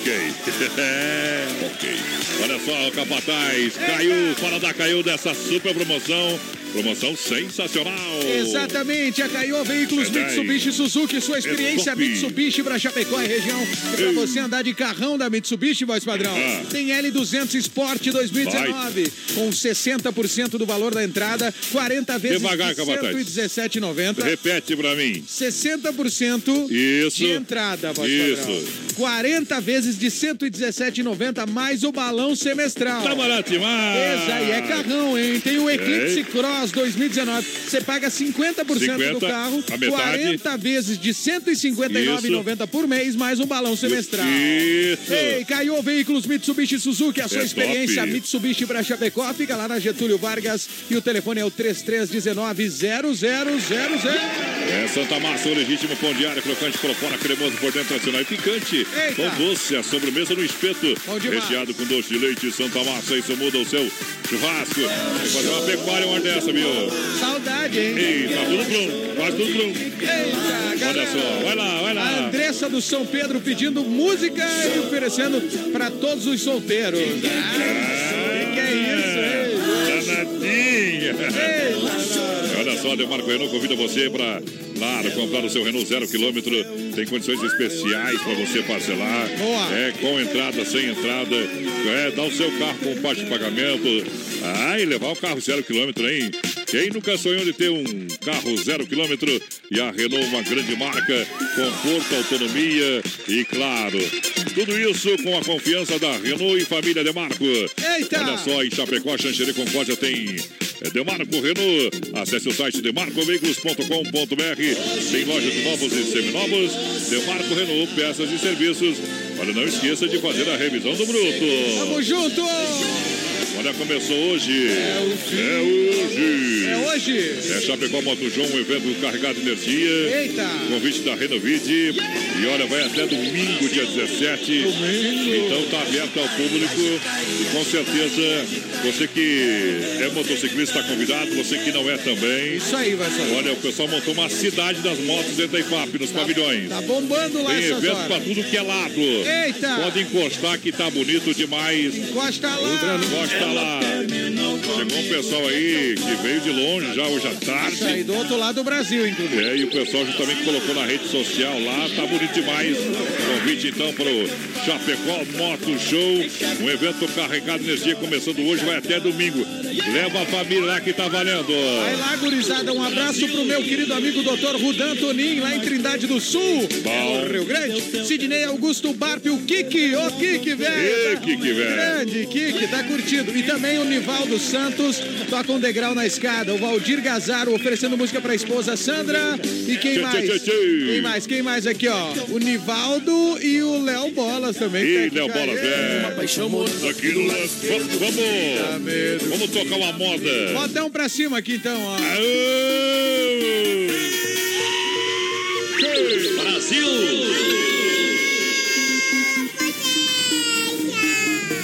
Ok. ok. Olha só, o Capataz caiu, fora da caiu dessa super promoção. Promoção sensacional. Exatamente, a Caio Veículos É. Mitsubishi Suzuki, sua experiência É. Mitsubishi para Chapecó e região. E para você andar de carrão da Mitsubishi, voz padrão. Ah. Tem L200 Sport 2019, com 60% do valor da entrada, 40 vezes Devagar, de Capataz. 117,90. Repete pra mim. 60% Isso. de entrada, voz Isso. padrão. 40 vezes de 117,90 mais o balão semestral. Tá barato demais. Esse aí é carrão, hein? Tem o Eclipse Ei. Cross 2019. Você paga 50%, do 50, carro, a metade. 40 vezes de 159,90 por mês, mais um balão semestral. Isso. Ei, Caio Veículos Mitsubishi Suzuki, a sua É experiência top. Mitsubishi para Chapecó, fica lá na Getúlio Vargas e o telefone é o 3319-0000. É Santa Massa, o legítimo pão diário, crocante por fora, cremoso por dentro, tradicional e picante. Eita. Pão doce, a sobremesa no espeto. Recheado com doce de leite, Santa Massa, isso muda o seu churrasco. Que fazer uma pecuária uma dessa, viu? Saudade, hein? Ei, tá tudo pronto, quase tudo pronto. Eita, Olha só, vai lá, vai A lá. Andressa do São Pedro pedindo música e oferecendo para todos os solteiros. Ah, que é isso, hein? Danadinha. Olha só, Demarco Renault convida você para, claro, comprar o seu Renault zero quilômetro. Tem condições especiais para você parcelar. Boa. É, com entrada, sem entrada. É, dá o seu carro com parte de pagamento. Ah, e levar o carro zero quilômetro, hein? Quem nunca sonhou de ter um carro zero quilômetro? E a Renault, uma grande marca, conforto, autonomia e, claro, tudo isso com a confiança da Renault e família Demarco. Eita! Olha só, em Chapecó, Xanxerê Concórdia tem é, Demarco Renault. Acesse o site demarcoveículos.com.br. Tem loja de novos e seminovos. Demarco Renault, peças e serviços. Olha, não esqueça de fazer a revisão do bruto. Tamo junto! Olha, começou hoje. É. É hoje. É hoje. É Chapecó Moto João, um evento carregado de energia. Eita. Convite da Renovide. E olha, vai até domingo, dia 17. Então tá aberto ao público. E com certeza, você que é motorciclista está convidado, você que não é também. Isso aí, vai só. Olha, o pessoal montou uma cidade das motos dentro da IFAP, nos pavilhões. Tá bombando lá Tem evento pra tudo que é lado. Eita. Pode encostar que tá bonito demais. Encosta lá. Encosta lá. Chegou um pessoal aí que veio de longe já hoje à tarde. Isso aí, do outro lado do Brasil, inclusive. É, e o pessoal justamente colocou na rede social lá, tá bonito demais. Convite então para o Chapecó Moto Show, um evento carregado de energia começando hoje, vai até domingo. Leva a família lá que tá valendo. Vai lá, gurizada. Um abraço pro meu querido amigo Dr. Rudan Tonin, lá em Trindade do Sul, Bom. Rio Grande. Sidney Augusto Barp, o Kiki, ô Kiki, velho. Ê, Kiki, velho. Grande, Kiki, tá curtindo. E também o Nivaldo Santos, toca um degrau na escada. O Valdir Gazaro oferecendo música pra esposa Sandra. E quem mais? Quem mais? Quem mais aqui, ó? O Nivaldo e o Léo Bolas também. Tá Léo Bolas, é. Aqui no. Vamos, vamos. Vamos tocar uma moda. Botão pra cima aqui então, ó.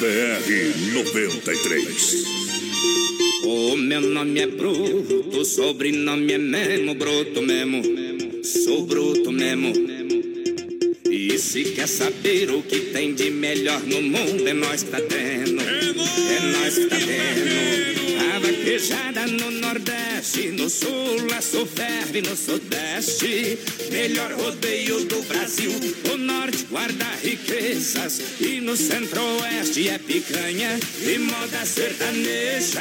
BR 93. O meu nome é Bruto, sobrenome é Memo, Bruto mesmo, sou bruto mesmo. E se quer saber o que tem de melhor no mundo, é nós que tá tendo, é nós que tá tendo. Vaquejada no Nordeste, no Sul, a ferve no Sudeste. Melhor rodeio do Brasil, o Norte guarda riquezas e no Centro-Oeste é picanha e moda sertaneja.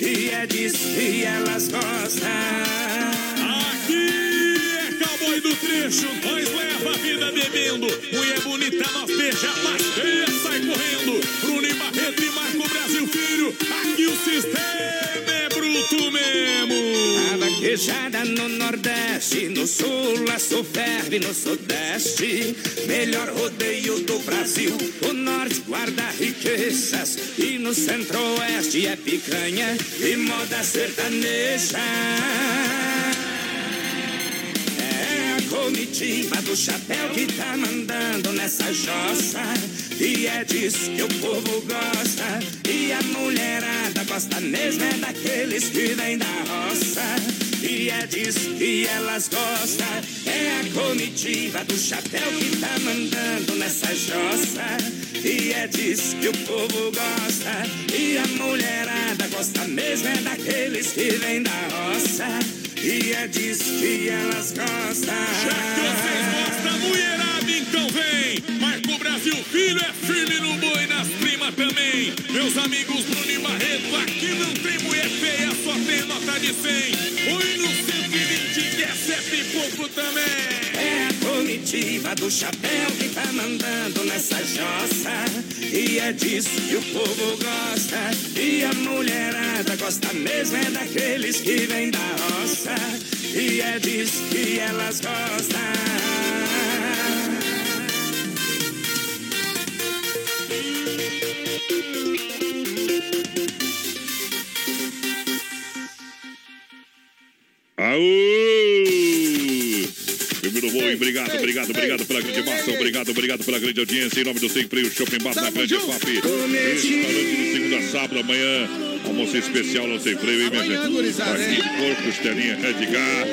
E é disso que elas gostam. Aqui é cowboy do trecho, nós leva a vida bebendo. Mulher bonita, nós beija mais feia, sai correndo. Bruno e Barreto e Marco Brasil Filho, aqui o sistema é mesmo. A vaquejada no Nordeste, no Sul, a ferve no Sudeste. Melhor rodeio do Brasil. O Norte guarda riquezas e no Centro-Oeste é picanha e moda sertaneja. É a comitiva do chapéu que tá mandando nessa jossa. E é disso que o povo gosta. E a mulherada gosta mesmo é daqueles que vêm da roça. E é disso que elas gostam. É a comitiva do chapéu que tá mandando nessa jossa. E é disso que o povo gosta. E a mulherada gosta mesmo é daqueles que vêm da roça. E é disso que elas gostam. Já que vocês gostam, mulherada, então vem. Filho é firme no boi, nas primas também. Meus amigos Bruno e Barreto, aqui não tem mulher feia, só tem nota de 100. Oi no 120, que é sete e pouco também. É a comitiva do chapéu que tá mandando nessa jossa. E é disso que o povo gosta. E a mulherada gosta mesmo é daqueles que vêm da roça. E é disso que elas gostam. Aô! Primeiro bom, obrigado, obrigado, obrigado pela grande massa, obrigado, obrigado pela grande audiência. Em nome do Sem Freio Shopping Bar na Grande FAP. Restaurante de segunda a sábado, amanhã. Almoço especial no Sem Freio, hein, minha gente? Aqui porco, costelinha, de gato.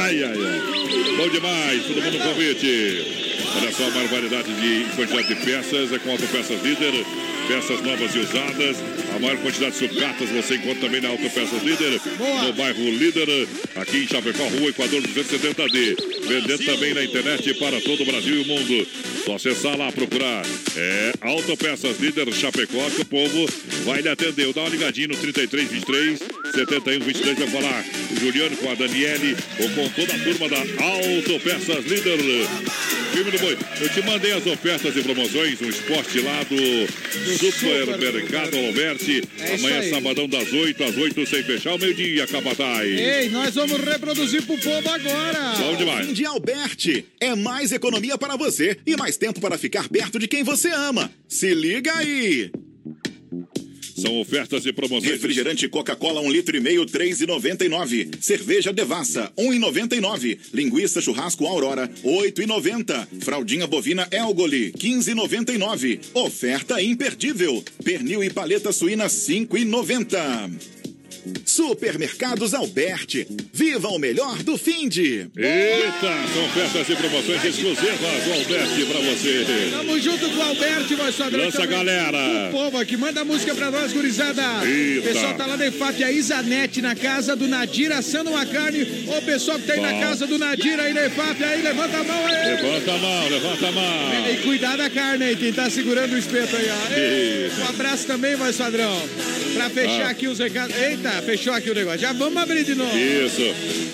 Ai, ai, ai. Bom demais, todo mundo convite. Olha só a maior variedade de quantidade de peças, é com Autopeças Líder. Peças novas e usadas. A maior quantidade de sucatas você encontra também na Autopeças Líder. No bairro Líder, aqui em Chapecó, Rua Equador 270D. Vendendo também na internet para todo o Brasil e o mundo. Só acessar lá, procurar. É Autopeças Líder Chapecó, que o povo vai lhe atender. Dá uma ligadinha no 3323 7122 vai falar o Juliano com a Daniele ou com toda a turma da Autopeças Líder. Filme do Boi. Eu te mandei as ofertas e promoções, um esporte lá do, Supermercado Alberti. É Amanhã, aí. sabadão, das 8 às 8, sem fechar o meio-dia, Capataz. Ei, nós vamos reproduzir pro povo agora. Bom demais. Fim de Alberti. É mais economia para você e mais tempo para ficar perto de quem você ama. Se liga aí! São ofertas e promoções. Refrigerante Coca-Cola 1 litro e meio, 3,99. Cerveja Devassa, 1,99. Linguiça churrasco Aurora, 8,90. Fraldinha bovina Elgoli, 15,99. Oferta imperdível. Pernil e paleta suína, 5,90. Supermercados Alberti. Viva o melhor do fim de. Eita, são ofertas e promoções exclusivas do Alberti pra você. Tamo junto com o Alberto, voz padrão. Lança, galera. O povo aqui, manda a música pra nós, gurizada. Eita. O pessoal tá lá da EFAP, a Isanete, na casa do Nadir, assando uma carne. Ô, pessoal que tá aí na Bom. casa do Nadir aí na EFAP, aí, levanta a mão aí. Levanta a mão, levanta a mão. E cuidado da carne aí, quem tá segurando o espeto aí, ó. Um abraço também, voz padrão. Pra fechar Ah. aqui os recados. Eita, fechou aqui o negócio. Já vamos abrir de novo. Isso.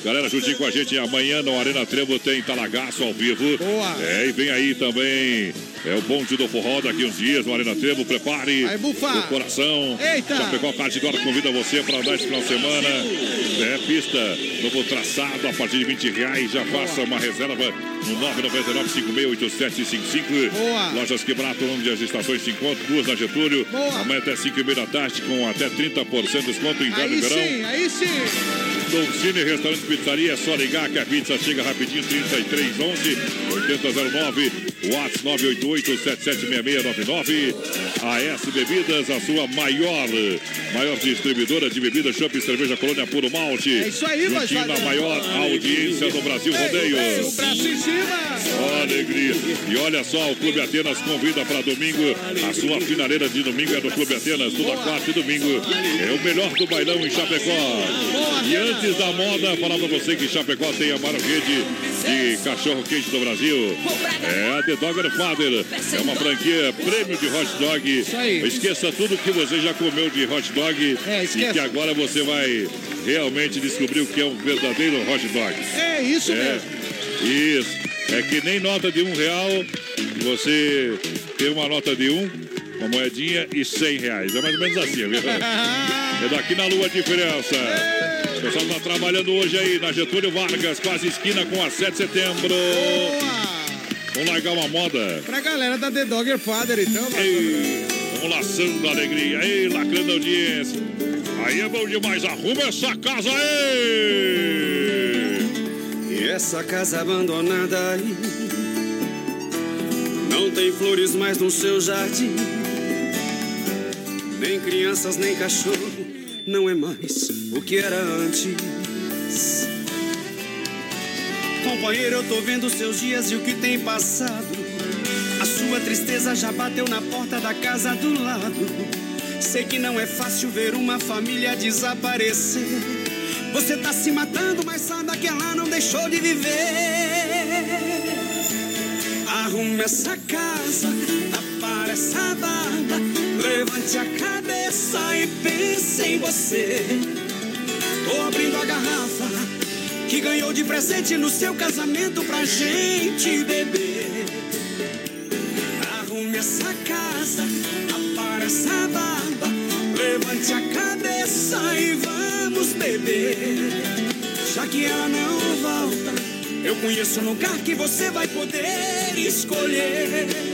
Galera, juntinho com a gente amanhã no Arena Trevo tem Talagaço ao vivo. Boa. É, e vem aí também. É o bonde do forró daqui uns dias no Arena Trevo. Prepare Vai bufar. o coração. Eita. Chapecó Kart agora convida você para andar esse final de semana. É, pista, novo traçado a partir de 20 reais. Já faça uma reserva no 999-568755. Boa. Lojas Quebrato, onde as estações se encontram. Duas na Getúlio. Boa. Amanhã até 5 e meia da tarde com até 30% de desconto em inverno Aí e verão. sim, aí sim. Dolcine Restaurante Pizzaria, é só ligar que a pizza chega rapidinho, 3311 8009, WhatsApp 988 776699. AS Bebidas, a sua maior, maior distribuidora de bebidas, chopp cerveja Colônia Puro Malte. É isso aí, Juntinho na maior audiência do Brasil Rodeio. Alegria. E olha só, o Clube Atenas convida para domingo. A sua finaleira de domingo é do Clube Atenas. Toda quarta e domingo é o melhor do bailão em Chapecó. E antes da moda, falar para você que Chapecó tem a maior rede de cachorro quente do Brasil. É a The Dogger Father. É uma franquia prêmio de hot dog. aí. Esqueça tudo que você já comeu de hot dog. É, e que agora você vai realmente descobrir o que é um verdadeiro hot dog. É isso É, mesmo. isso. É que nem nota de um real, você tem uma nota de um, uma moedinha e cem reais. É mais ou menos assim, viu? É daqui na lua a diferença. O pessoal tá trabalhando hoje aí na Getúlio Vargas, quase esquina com a 7 de setembro. Vamos largar uma moda. Pra galera da The Dogger Father, então. Ei, vamos laçando a alegria. Ei, lacrando a audiência. Aí é bom demais. Arruma essa casa aí. E essa casa abandonada aí Não tem flores mais no seu jardim Nem crianças, nem cachorro Não é mais o que era antes. Companheiro, eu tô vendo seus dias e o que tem passado. A sua tristeza já bateu na porta da casa do lado. Sei que não é fácil ver uma família desaparecer. Você tá se matando, mas saiba que ela não deixou de viver. Arrume essa casa, apare essa barba, levante a cabeça e pense em você. Tô abrindo a garrafa que ganhou de presente no seu casamento pra gente beber. Arrume essa casa, apare essa barba, levante a cabeça e vamos beber. Já que ela não volta, eu conheço um lugar que você vai poder escolher.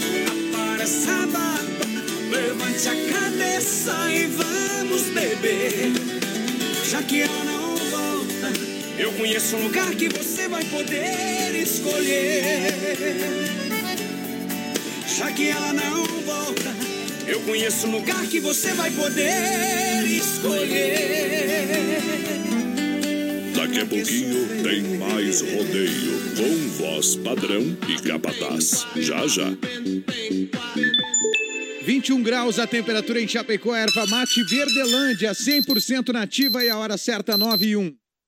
barba, levante a cabeça e vamos beber. Já que ela não volta, eu conheço um lugar que você vai poder escolher. Já que ela não volta, eu conheço um lugar que você vai poder escolher. Daqui a pouquinho tem mais rodeio com voz padrão e capataz. Já já. 21 graus a temperatura em Chapecó, erva mate Verdelândia, 100% nativa e a hora certa 9 e 1.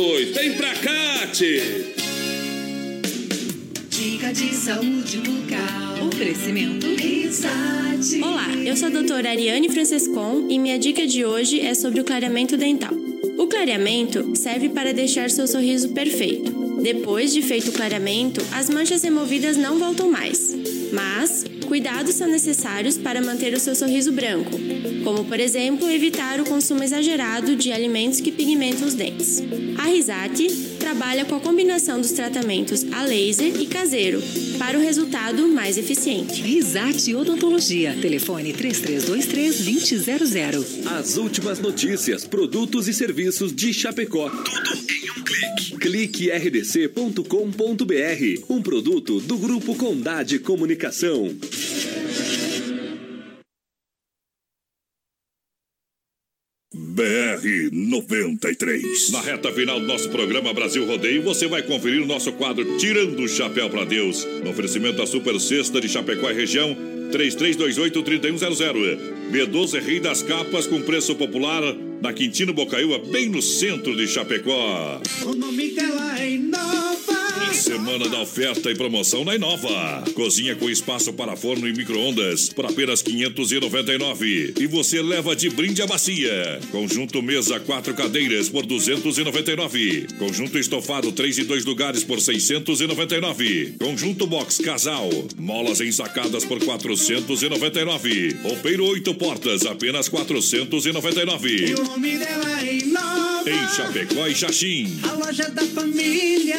Vem pra cá, tchê. Dica de saúde bucal. Oferecimento Risate. Olá, eu sou a doutora Ariane Francescon e minha dica de hoje é sobre o clareamento dental. O clareamento serve para deixar seu sorriso perfeito. Depois de feito o clareamento, as manchas removidas não voltam mais. Mas, cuidados são necessários para manter o seu sorriso branco, como, por exemplo, evitar o consumo exagerado de alimentos que pigmentam os dentes. A Risate trabalha com a combinação dos tratamentos a laser e caseiro para o resultado mais eficiente. Risate Odontologia. Telefone 3323-2000. As últimas notícias, produtos e serviços de Chapecó. Tudo em um clique. Clique rdc.com.br. Um produto do Grupo Condade Comunicação. BR 93. Na reta final do nosso programa Brasil Rodeio, você vai conferir o nosso quadro Tirando o Chapéu para Deus. No oferecimento da Super Sexta de Chapecó e região, 3328-3100. B12 Rei das Capas com preço popular na Quintino Bocaiúva, bem no centro de Chapecó. O nome dela é Inova. Semana da oferta e promoção na Inova. Cozinha com espaço para forno e micro-ondas por apenas 599. E você leva de brinde a bacia. Conjunto mesa quatro cadeiras por 299. Conjunto estofado 3 e 2 lugares por 699. Conjunto box casal. Molas ensacadas por 499. Roupeiro oito portas apenas 499. E o nome dela é Inova. Em Chapecó e Xaxim. A loja da família.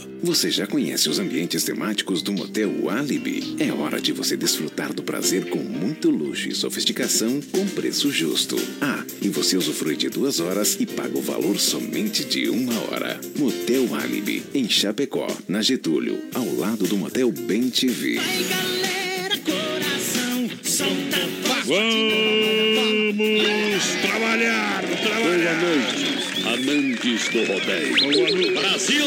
Você já conhece os ambientes temáticos do Motel Alibi? É hora de você desfrutar do prazer com muito luxo e sofisticação com preço justo. Ah, e você usufrui de duas horas e paga o valor somente de uma hora. Motel Alibi, em Chapecó, na Getúlio, ao lado do Motel Bem TV. Vamos trabalhar, trabalhar. Boa noite, amantes do rodeio. Brasil!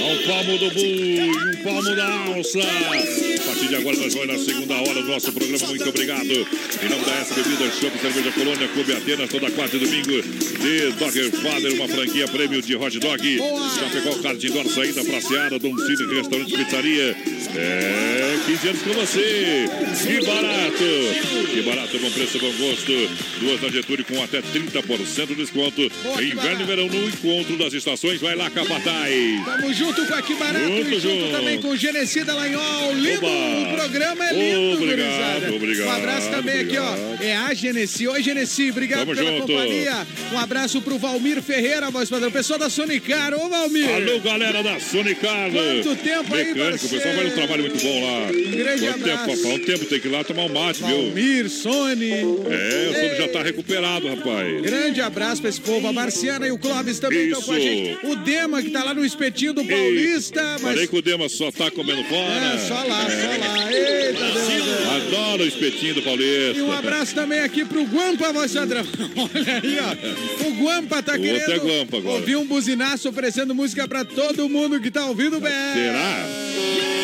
Ao palmo do boi, um palmo da alça. A partir de agora nós vamos na segunda hora do nosso programa. Muito obrigado. Em nome da S Bebida, Shop Cerveja Colônia, Clube Atenas, toda quarta e domingo. De Dogger Father, uma franquia prêmio de hot dog. Já pegou o card indoor, saída pra Seara, domicílio, restaurante, pizzaria. É, 15 anos com você. Que barato. Que barato, bom preço, bom gosto. Duas na Getúlio com até 30% de desconto. Inverno e verão no encontro das estações. Vai lá, Capataz. Tamo junto com a Barato Junto, e junto junto. também com o Genesi Dallagnol. Lindo, Oba. o programa é lindo, Obrigado, gurizada. obrigado, Um abraço também aqui, ó. obrigado. É a Genesi. Oi, Genesi, obrigado Tamo pela junto. companhia. Um abraço pro Valmir Ferreira, voz padrão. Pessoal da Sonicar, ô Valmir. Alô, galera da Sonicar. Quanto tempo aí, Mecânico, o pessoal faz um trabalho muito bom lá. Um grande Quanto tempo, abraço. papai? Um tempo tem que ir lá tomar um mate, viu? Valmir, Sony. É, o Sônia já tá recuperado, rapaz. Grande abraço pra esse povo. A Marciana e o Clóvis também estão com a Isso. gente. O Dema, que tá lá no espetinho do Paulista. Mas Falei que o Dema só tá comendo fora. É, só lá, só lá. Eita, Deus. Adoro o espetinho do Paulista. E um abraço também aqui pro Guampa, voz. Olha aí, ó. O Guampa tá O querendo outro é Guampa agora. ouvir um buzinaço oferecendo música pra todo mundo que tá ouvindo BR. Será?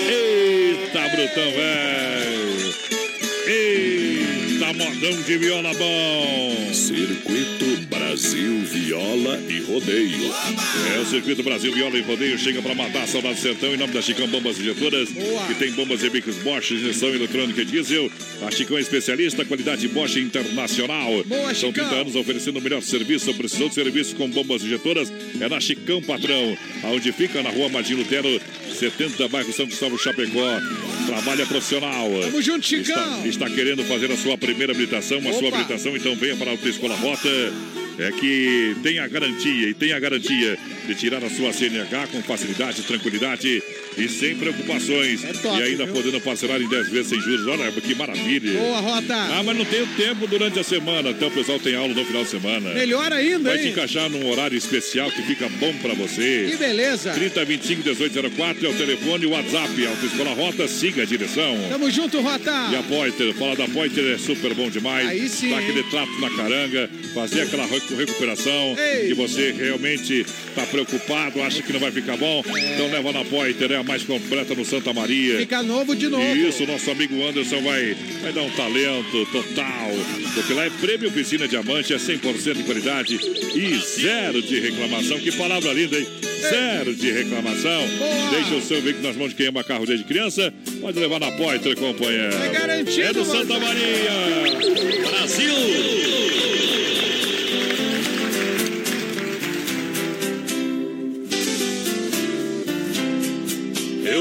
Eita, brutão, velho. Eita, modão de viola bom. Circuito Brasil Viola e Rodeio. É, o Circuito Brasil Viola e Rodeio chega para matar a saudade do sertão em nome da Chicão Bombas Injetoras, que tem bombas e bicos Bosch, injeção eletrônica e diesel. A Chicão é especialista, qualidade Bosch internacional. Boa, São 30 Chicão. anos oferecendo o melhor serviço. Precisou de serviço com bombas injetoras? É na Chicão Patrão, aonde fica na rua Martim Lutero, 70, bairro São Cristóvão Chapecó. Trabalha profissional. Tamo junto, Chicão. Está, está querendo fazer a sua primeira habilitação, a sua Opa. habilitação, então venha para a Autoescola Rota. É que tem a garantia e tem a garantia de tirar a sua CNH com facilidade, tranquilidade e sem preocupações. É top, e ainda viu? podendo parcelar em 10 vezes sem juros. Olha que maravilha. Boa, Rota. Ah, mas não tenho tempo durante a semana. Então o pessoal tem aula no final de semana. Melhor ainda, Vai te hein? encaixar num horário especial que fica bom pra você. Que beleza. 3025 1804 é o telefone, o WhatsApp, Autoescola Rota, siga a direção. Tamo junto, Rota. E a Poiter, fala da Poiter é super bom demais. Aí sim, Dá aquele trato na caranga, fazer aquela recu- recuperação Ei. que você realmente tá preocupado, acha que não vai ficar bom. Então leva na Poiter, é a mais completa no Santa Maria. Fica novo de novo. Isso, nosso amigo Anderson vai, vai dar um talento total. Porque lá é prêmio Piscina Diamante, é 100% de qualidade e zero de reclamação. Que palavra linda, hein? Zero de reclamação. Boa. Deixa o seu veículo nas mãos de quem ama carro desde criança. Pode levar na Poiter, companheiro. É garantido, É do Santa. Maria.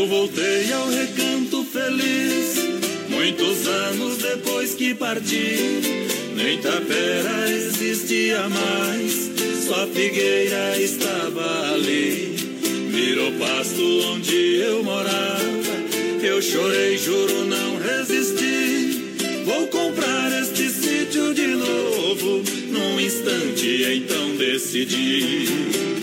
Voltei ao recanto feliz, muitos anos depois que parti. Nem tapera existia mais, só a figueira estava ali. Virou pasto onde eu morava, eu chorei, juro, não resisti. Vou comprar este sítio de novo, num instante então decidi.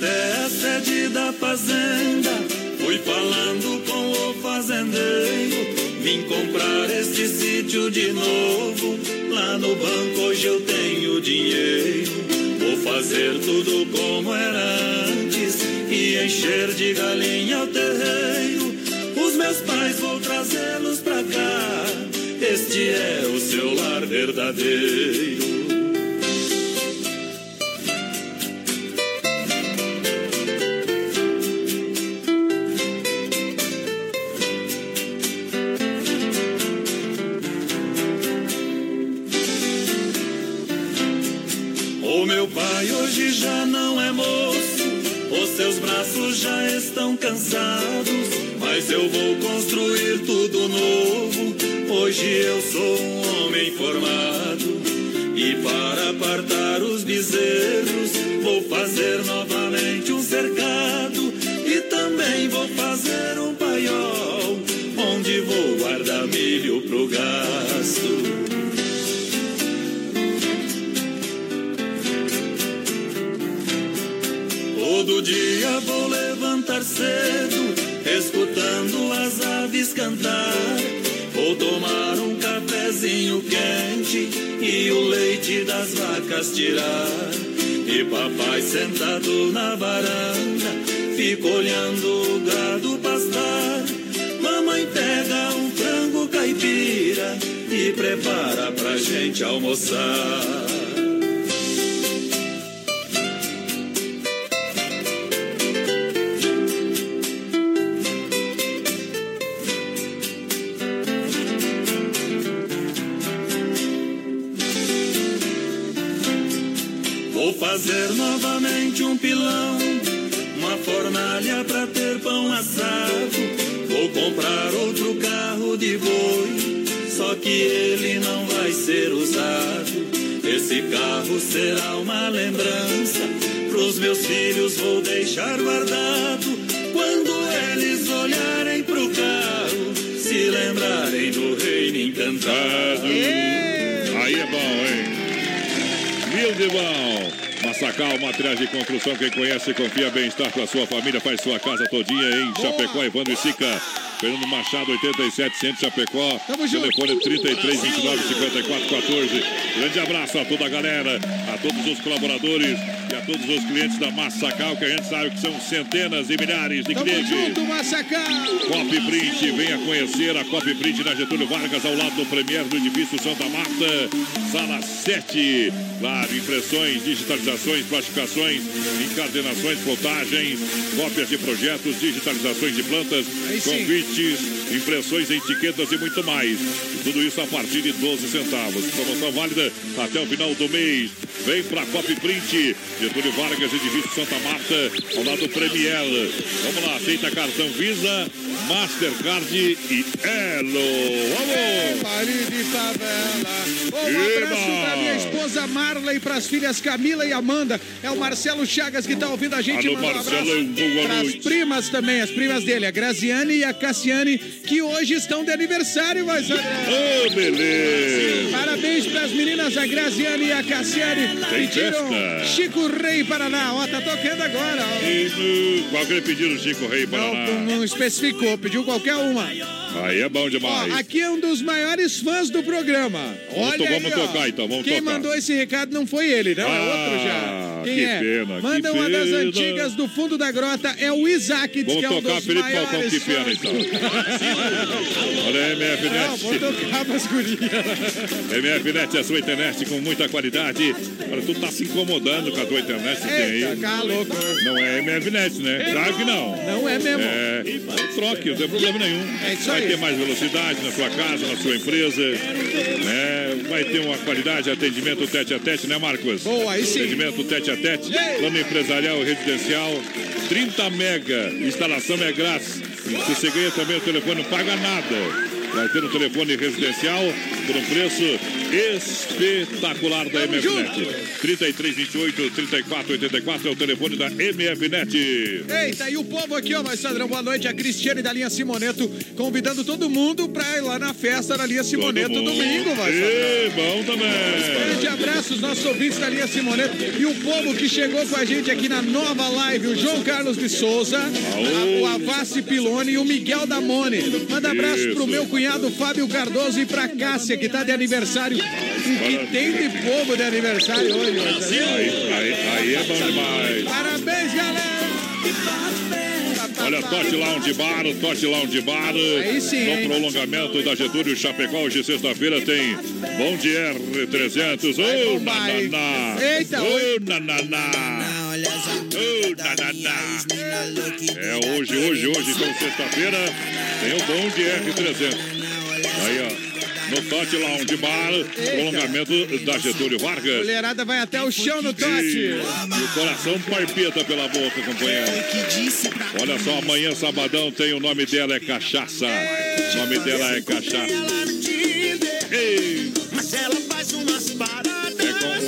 Até a sede da fazenda, fui falando com o fazendeiro. Vim comprar este sítio de novo. Lá no banco hoje eu tenho dinheiro. Vou fazer tudo como era antes e encher de galinha o terreiro. Os meus pais vou trazê-los pra cá. Este é o seu lar verdadeiro. Braços já estão cansados. Mas eu vou construir tudo novo. Hoje eu sou um homem formado. E para apartar os bezerros, vou fazer novamente um cercado. E também vou fazer um paiol, onde vou guardar milho pro gasto. Dia vou levantar cedo, escutando as aves cantar. Vou tomar um cafezinho quente e o leite das vacas tirar. E papai sentado na varanda, fica olhando o gado pastar. Mamãe pega um frango caipira e prepara pra gente almoçar. Fazer novamente um pilão, uma fornalha pra ter pão assado. Vou comprar outro carro de boi, só que ele não vai ser usado. Esse carro será uma lembrança, pros meus filhos vou deixar guardado. Quando eles olharem pro carro, se lembrarem do reino encantado. Aí é bom, hein? Mil de bom. Massacal, materiais de construção, quem conhece, confia, bem-estar com a sua família, faz sua casa todinha em Chapecó, Evandro e Sica. Fernando Machado, 87, Centro Chapecó. Tamo junto. Telefone 33 29 54 14. Grande abraço a toda a galera, a todos os colaboradores e a todos os clientes da Massacal, que a gente sabe que são centenas e milhares de Tamo clientes. junto, Massacal. Copy Print, venha conhecer a Copy Print na Getúlio Vargas, ao lado do Premier do edifício Santa Marta, sala 7. Claro, impressões, digitalizações, plastificações, encadernações, plotagens, cópias de projetos, digitalizações de plantas, convites, impressões, etiquetas e muito mais. Tudo isso a partir de 12 centavos. Promoção válida até o final do mês. Vem pra Copy Print, Getúlio Vargas, edifício Santa Marta, ao lado do Premier. Vamos lá, aceita cartão Visa, Mastercard e Elo. Vamos! Baile de favela. Um abraço da minha esposa Marla e pras filhas Camila e Amanda. É o Marcelo Chagas que tá ouvindo a gente. Alô, Manda um Marcelo, abraço pras noite. primas também, as primas dele, a Graziane e a Cassiane, que hoje estão de aniversário, saber. Ô, beleza! Parabéns pras meninas, a Graziane e a Cassiane. Tem Pediram festa. Chico Rei Paraná. Ó, tá tocando agora, ó. E, Qual que ele pediu, Chico Rei Paraná? Não, não especificou, pediu qualquer uma. Aí é bom demais. Ó, aqui é um dos maiores fãs do programa. Vamos Olha aí, vamos ó. tocar, então, vamos Quem tocar. mandou esse recado não foi ele, não, é Ah, outro já. Quem que é? pena, Manda uma das pena. antigas do fundo da grota, é o Isaac, diz Vamos que é um tocar dos Felipe maiores Falcão, que pena, então. Olha a MF Não, Net. vou tocar pras gurias. MF Net é a sua internet com muita qualidade. Olha, tu tá se incomodando com a tua internet que tem aí. cá, louco. Não é MF Net, né? Claro que não. Não é mesmo. É, troque, não tem problema nenhum. É isso vai ter mais velocidade na sua casa, na sua empresa. né? Vai ter uma qualidade, atendimento tete a tete, né, Marcos? Boa, aí sim. Atendimento tete a tete, plano empresarial residencial, 30 mega, instalação é grátis. Se você ganha também o telefone, não paga nada. Vai ter um telefone residencial por um preço espetacular da MFNet. 3328 3484 é o telefone da MFNet. Eita, e o povo aqui, ó, mas Sadrão, boa noite. A Cristiane da linha Simoneto convidando todo mundo pra ir lá na festa da linha Simoneto domingo, vai Ê, bom também. Grande abraço aos nossos ouvintes da linha Simoneto e o povo que chegou com a gente aqui na nova live, o João Carlos de Souza, a- o Avassi Piloni e o Miguel Damone. Manda abraço Isso. pro meu cunhado Fábio Cardoso e pra Cássia, que tá de aniversário. O que tem de povo de aniversário hoje, saber? Aí, aí, aí é bom demais. Parabéns, galera! Olha, Tote Lounge Bar, Tote Lounge Bar. Aí sim, No hein? prolongamento da Getúlio Chapecó, hoje sexta-feira tem Bom Dia R300. Ô, hein? nananá. Eita, Ô, oi. nananá. Ô, nananá. É hoje, hoje, hoje, então sexta-feira tem o Bom Dia R300. Aí, ó. No Tote Lounge Bar, prolongamento da Getúlio Vargas. Mulherada vai até o chão no Tote. e o coração parpeta pela boca, companheiro. Olha só, amanhã, sabadão, tem o nome dela é Cachaça. O nome dela é Cachaça. Ei, Mas ela faz umas paradas.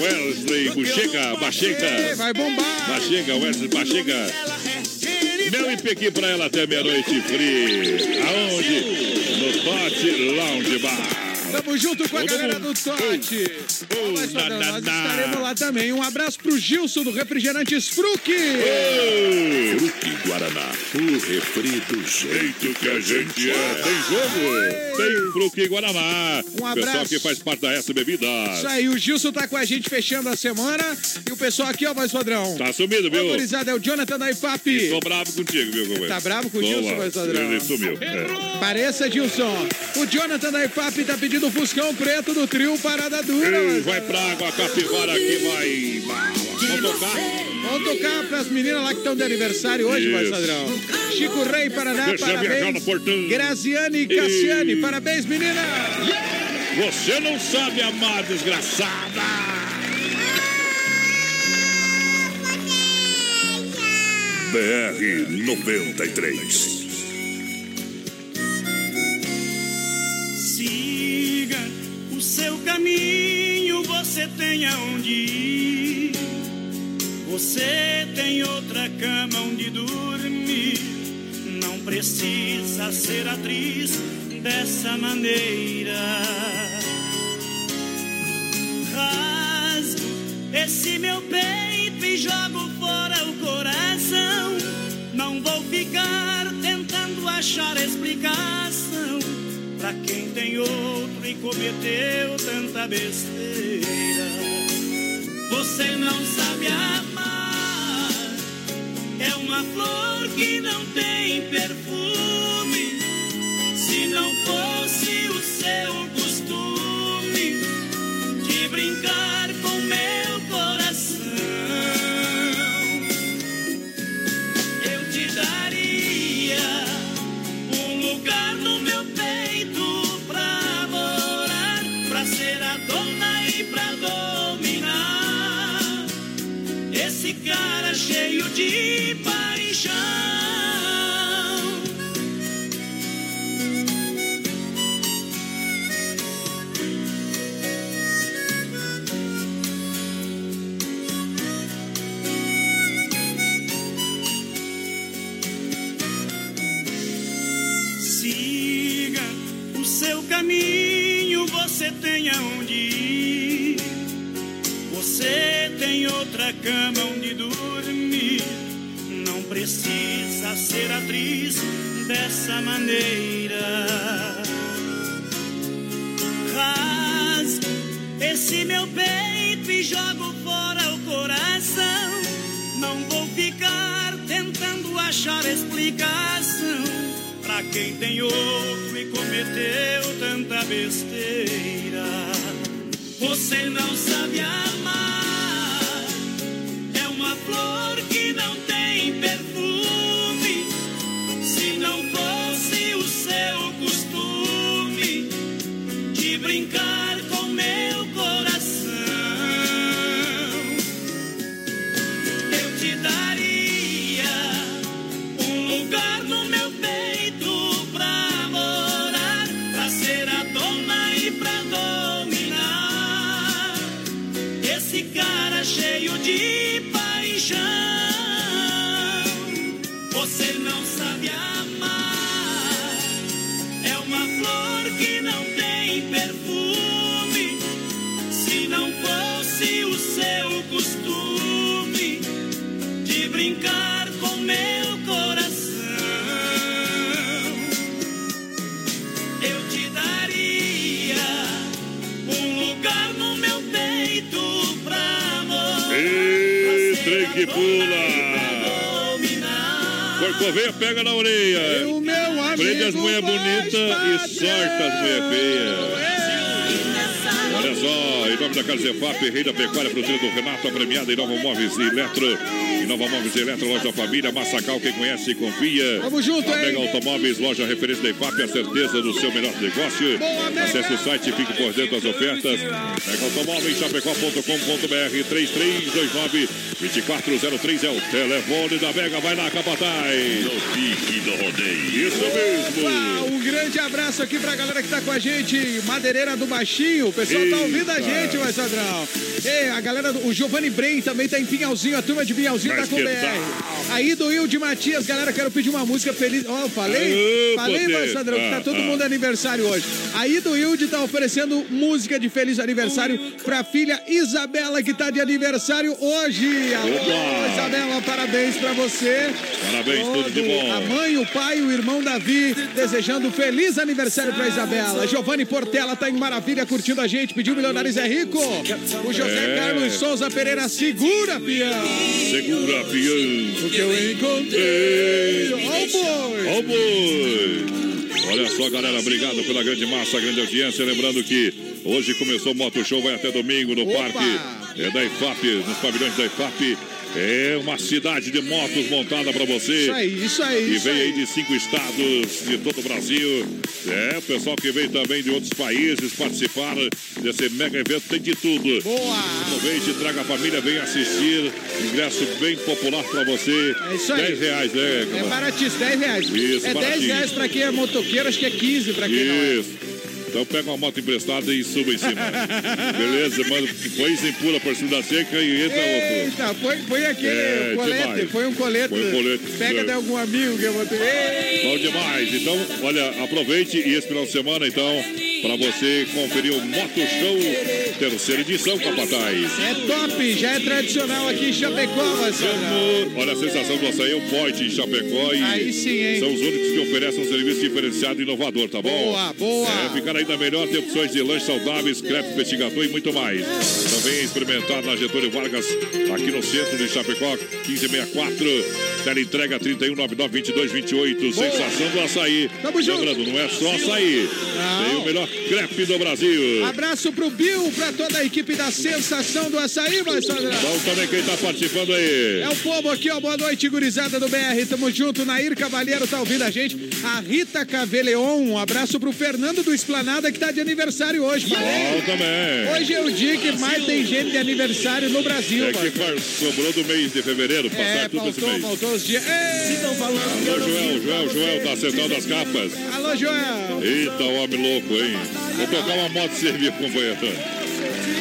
Wesley Buchega, Bachega. Vai bombar. Bachega, Wesley Bachega. Mel e pequi pra ela até meia-noite free. Aonde? No Tote Lounge Bar. Tamo junto com a galera do Tote. Nós estaremos lá também. Um abraço pro Gilson do Refrigerantes Fruc. Fruque Guaraná, o refri do jeito que a gente é. Tem jogo, tem Fruque Guaraná. Um abraço. Pessoal que faz parte da S Bebidas. Isso aí, o Gilson tá com a gente fechando a semana. E o pessoal aqui, ó, voz padrão. Tá sumido, viu? Autorizado é o Jonathan da IPAP. Tô bravo contigo, viu, companheiro? Tá bravo com o Gilson, voz padrão? Ele sumiu. É. Pareça, Gilson. O Jonathan da IPAP tá pedindo do Fuscão Preto do trio Parada Dura. Ei, vai pra água, capivara aqui, vai. Vamos tocar? Vamos tocar pras meninas lá que estão de aniversário hoje, Isso. Marçadrão. Chico Rei, Paraná, Deixa parabéns. Graziane e Cassiane, parabéns, menina. Você não sabe amar, desgraçada. BR 93. Caminho, você tem aonde ir. Você tem outra cama onde dormir. Não precisa ser atriz dessa maneira. Rasgo esse meu peito e jogo fora o coração. Não vou ficar tentando achar explicação pra quem tem outro e cometeu tanta besteira. Você não sabe amar, é uma flor que não tem perfume. Se não fosse o seu paixão. Siga o seu caminho, você tem aonde ir. Você tem outra cama onde dormir. Precisa ser atriz dessa maneira. Rasgo esse meu peito e jogo fora o coração. Não vou ficar tentando achar explicação pra quem tem outro e cometeu tanta besteira. Você não sabe amar, é uma flor que não tem perfume. Brincar brincar com meu coração, eu te daria um lugar no meu peito pra morar. Ei, trem que pula. Corcoveia pega na orelha. O meu amigo Prende as mulheres bonitas e sorta as mulheres feias. Olha só, em nome da Casa Zefap, Rei da Pecuária, fruteira do Renato, a premiada em Nova Móveis e Eletro. Nova Móveis e Eletro, loja da família, Massacal, quem conhece e confia. Tamo junto, a Mega hein? Automóveis, loja referência da IFAP, a certeza do seu melhor negócio. Acesse o site e fique por dentro das ofertas. Mega Automóveis, chapecó.com.br, 3329 2403 é o telefone da Mega. Vai lá, Capataz. No pique do rodeio. Isso mesmo. Opa, um grande abraço aqui pra galera que tá com a gente, Madeireira do Baixinho. O pessoal tá ouvindo a Eita. gente, vai Sadrão. Ei, a galera, do, o Giovanni Brem também tá em Pinhalzinho, a turma de Pinhalzinho com BR. Aí do Will de Matias, galera, quero pedir uma música feliz. Ó, falei? Ô, falei, poder. vai Sadrão, que tá Ah, todo ah. mundo aniversário hoje. Aí do Wilde tá oferecendo música de feliz aniversário pra filha Isabela, que tá de aniversário hoje. Alô. Isabela, parabéns pra você. Parabéns, tudo de bom. A mãe, o pai, o irmão Davi, desejando feliz aniversário pra Isabela. Giovanni Portela tá em maravilha curtindo a gente, pediu Milionários é Rico. O José É. Carlos Souza Pereira, segura, peão. Segura, peão. O que eu encontrei. Ó o boi. Ó o boi. Olha só, galera, obrigado pela grande massa, grande audiência. Lembrando que hoje começou o Moto Show, vai até domingo no Opa. Parque é, da IFAP, nos pavilhões da IFAP. É uma cidade de motos montada para você. Isso aí, isso aí. E isso vem aí. de cinco estados de todo o Brasil. É, o pessoal que vem também de outros países participar desse mega evento tem de tudo. Boa! Aproveite, traga a família, vem assistir. Ingresso bem popular para você. É isso aí. 10 reais, né? É Camara? baratíssimo, 10 reais. Isso, é 10 baratinho. reais pra quem é motoqueiro, acho que é 15 pra quem não é. Isso. Então pega uma moto emprestada e suba em cima. Beleza, mano. Põe sem pula por cima da seca e entra outro. Eita, põe, põe aquele É, colete, demais. põe um colete. Põe um colete. Pega É. de algum amigo que eu vou ter. Bom demais. Então, olha, aproveite e esse final de semana, então, para você conferir o Moto Show, terceira edição, Capataz. É top, já é tradicional aqui em Chapecó, Marcelo. Olha, a sensação do açaí é o Point em Chapecó e Aí sim, hein? são os únicos que oferecem um serviço diferenciado e inovador, tá bom? Boa, boa. É, ficar ainda melhor, tem opções de lanches saudáveis, crepe, petit gâteau e muito mais. Também experimentar na Getúlio Vargas, aqui no centro de Chapecó, 1564, teleentrega 3199-2228, sensação do açaí. Lembrando, não é só açaí, tem o melhor crepe do Brasil. Abraço pro Bill, pra toda a equipe da Sensação do Açaí, Marcelo. Vamos também quem tá participando aí. É o povo aqui, ó. Boa noite, gurizada do BR. Tamo junto. Nair Cavalheiro tá ouvindo a gente. A Rita Caveleon. Um abraço pro Fernando do Esplanada, que tá de aniversário hoje. Bom Falei. também. Hoje é o dia que mais tem gente de aniversário no Brasil, É que sobrou do mês de fevereiro, passar É, tudo esse faltou, mês. faltou os dias. Ei! Alô, Joel, Joel, Joel, da Central das Capas. Alô, Joel. Eita, homem louco, hein? Vou tocar uma moto servir, companheiro.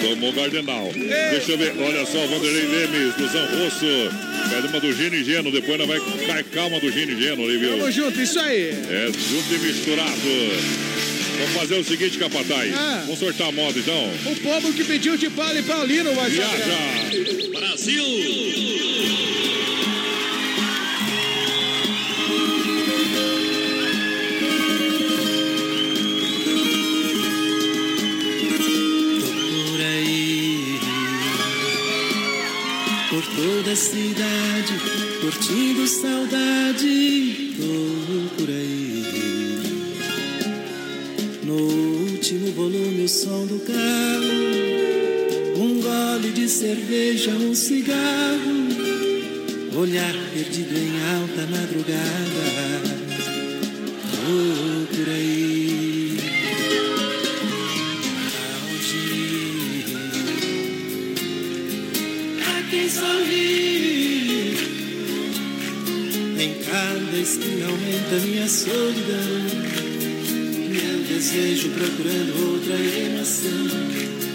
Tomou Gardenal. Deixa eu ver, olha só, Vanderlei Lemes, do São Rosso. Pede uma do Gino e Geno, depois nós vai cair calma do Gino e Geno ali, viu? Tamo junto, isso aí. É junto e misturado. Vamos fazer o seguinte, Capataz. Ah. Vamos sortar a moto, então. O povo que pediu de Paulo e Paulino, Marcelo. Viaja! Brasil! Toda a cidade, curtindo saudade, tô por aí. No último volume, o som do carro, um gole de cerveja, um cigarro, olhar perdido em alta madrugada, tô por aí. Esquina aumenta minha solidão. Meu desejo procurando outra emoção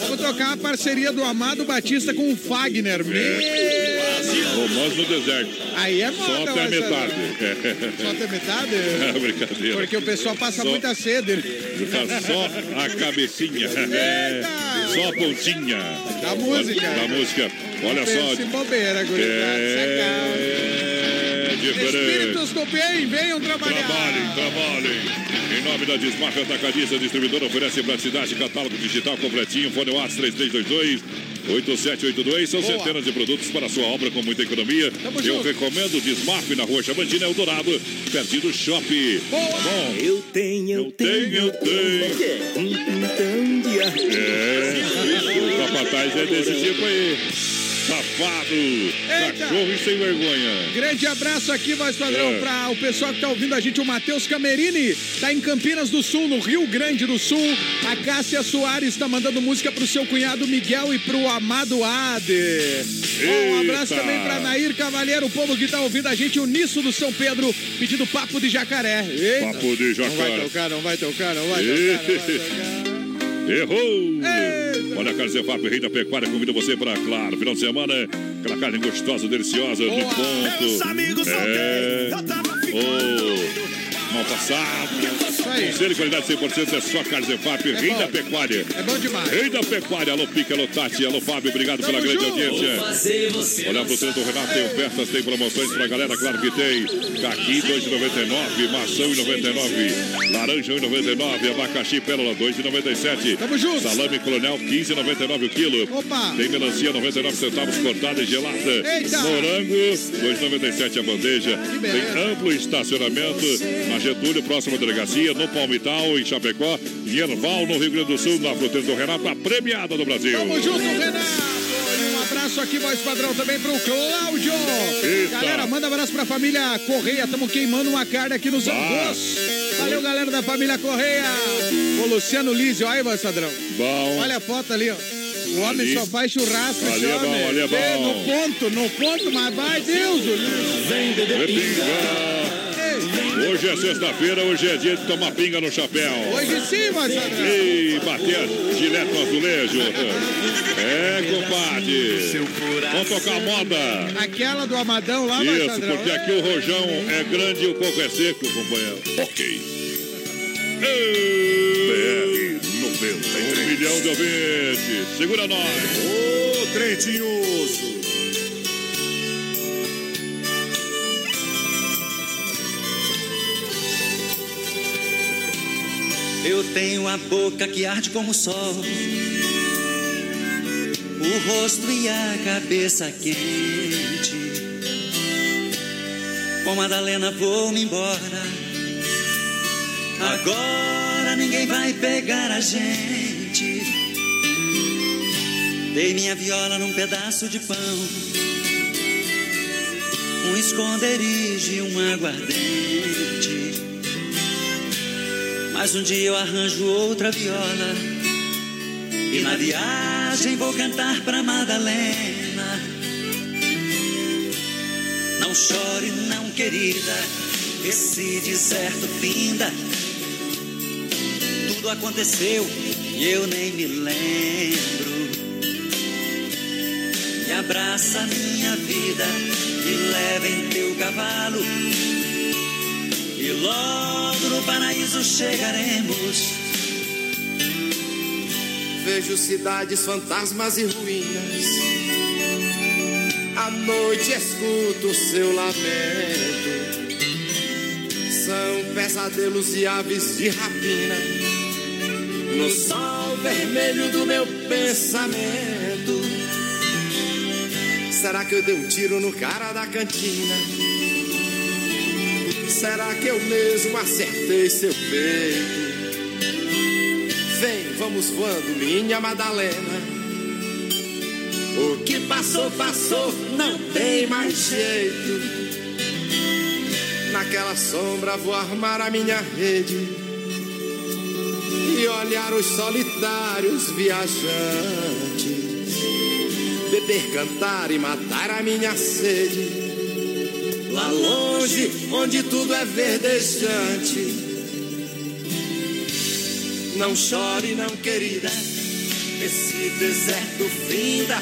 Vamos tocar a parceria do Amado Batista com o Fagner. Meu Romance no deserto. Aí é moda, Só até a metade. Só até metade? É brincadeira. Porque o pessoal passa Só- muita sede. Só a cabecinha. É, só a pontinha. Da música. Da música. Olha só. Pense bobeira, gurizada. É. Espíritos do bem, venham trabalhar. Trabalhem, trabalhem. Em nome da Desmarca Atacadista, distribuidora oferece praticidade, catálogo digital completinho, fone WhatsApp 3322 8782. São Boa. centenas de produtos para a sua obra com muita economia. Tamo Eu junto. recomendo o Desmarque na rua Chavantina Eldorado, pertinho do shopping. Boa. Bom? Eu tenho, eu tenho, eu tenho. Então, É, o capataz é desse tipo aí. Safado, cachorro e sem vergonha. Grande abraço aqui, voz padrão, É. para o pessoal que tá ouvindo a gente, o Matheus Camerini, tá em Campinas do Sul, no Rio Grande do Sul. A Cássia Soares tá mandando música pro seu cunhado Miguel e pro amado Ade. Um abraço Eita. também pra Nair Cavalheiro, o povo que tá ouvindo a gente, o Nisso do São Pedro, pedindo papo de jacaré. Eita. Papo de Não vai jacaré. tocar, não vai tocar, não vai tocar, não vai tocar. Errou! Olha a Carne Zefap, Rei da Pecuária, convida você para, claro, final de semana, aquela carne gostosa, deliciosa, de ponto. Meus amigos é... Oh, mal passado. Conselho de qualidade 100% é só Carne Zefap, Rei bom. da Pecuária. É bom demais. Rei da Pecuária, alô Pica, alô Tati, alô Fábio, obrigado pela grande junto. audiência. Fazer você Olha pro centro do Renato, tem ofertas, tem promoções pra galera, claro que tem. Caqui 2,99, maçã 1,99, laranja 1,99, abacaxi pérola 2,97. Tamo junto. Salame colonial 15,99 o quilo. Opa. Tem melancia 99 centavos cortada e gelada. Eita. Morango 2,97 a bandeja. Tem amplo estacionamento na Getúlio, próxima delegacia, no Palmital, em Chapecó, em Erval, no Rio Grande do Sul, na fruteira do Renato, a premiada do Brasil. Tamo junto, Renato. Um abraço aqui, voz padrão, também pro Cláudio. Eita. Galera, manda um abraço pra família Correia. Tamo queimando uma carne aqui nos Angos. Valeu, galera da família Correia. O Luciano Lise, olha aí, voz padrão. Bom. Olha a foto ali, ó. O homem Ali. só faz churrasco, Ali esse é bom, ali é bom. Vê, No ponto, no ponto, mas vai Deus. Vem, Hoje é sexta-feira, hoje é dia de tomar pinga no chapéu. Hoje sim, padrão. E bater direto no azulejo. É, compadre. Vamos tocar moda. Aquela do Amadão lá, Isso, porque aqui o rojão é grande e o coco é seco, companheiro. Ok. BR 93. Um milhão de ouvintes. Segura nós. Ô, trem tinhoso. Eu tenho a boca que arde como o sol, o rosto e a cabeça quente. Com Madalena vou-me embora. Agora ninguém vai pegar a gente. Dei minha viola num pedaço de pão, um esconderijo e um aguardente. Mas um dia eu arranjo outra viola e na viagem vou cantar pra Madalena. Não chore, não querida, esse deserto finda. Tudo aconteceu e eu nem me lembro. Me abraça minha vida e leva em teu cavalo. E logo no paraíso chegaremos. Vejo cidades, fantasmas e ruínas. À noite escuto seu lamento. São pesadelos e aves de rapina. No sol vermelho do meu pensamento. Será que eu dei um tiro no cara da cantina? Será que eu mesmo acertei seu peito? Vem, vamos voando, minha Madalena. O que passou, passou, não tem mais jeito. Naquela sombra vou armar a minha rede e olhar os solitários viajantes. Beber, cantar e matar a minha sede. Lá longe, onde tudo é verdejante. Não chore, não querida, esse deserto finda.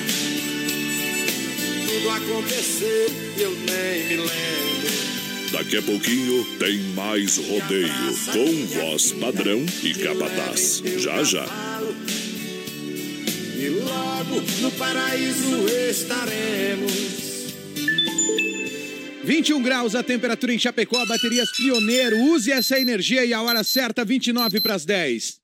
Tudo aconteceu e eu nem me lembro. Daqui a pouquinho tem mais rodeio com voz padrão e capataz. Já já. E logo no paraíso estaremos. 21 graus a temperatura em Chapecó, baterias Pioneiro. Use essa energia e a hora certa, 29 para as 10.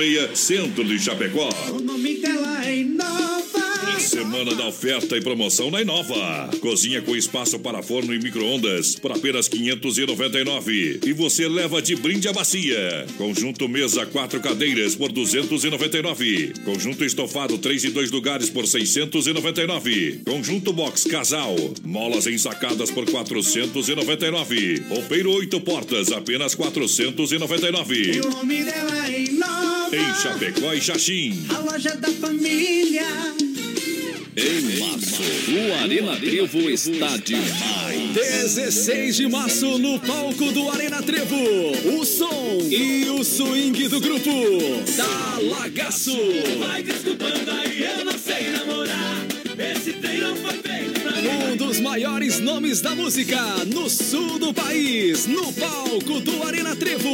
Centro de Chapecó. O nome dela é Inova. Semana da oferta e promoção na Inova. Cozinha com espaço para forno e micro-ondas por apenas 599. E você leva de brinde a bacia. Conjunto mesa quatro cadeiras por 299. Conjunto estofado três e dois lugares por 699. Conjunto box casal. Molas ensacadas por 499. Roupeiro oito portas apenas 499. E o nome dela é Inova. Em Chapecó e Xaxim. A loja da família. Em março, o Arena Trevo está demais. 16 de março, no palco do Arena Trevo, o som e o swing do grupo Talagaço. Vai desculpando aí, eu não sei namorar. Esse trem não foi. Um dos maiores nomes da música no sul do país, no palco do Arena Trevo,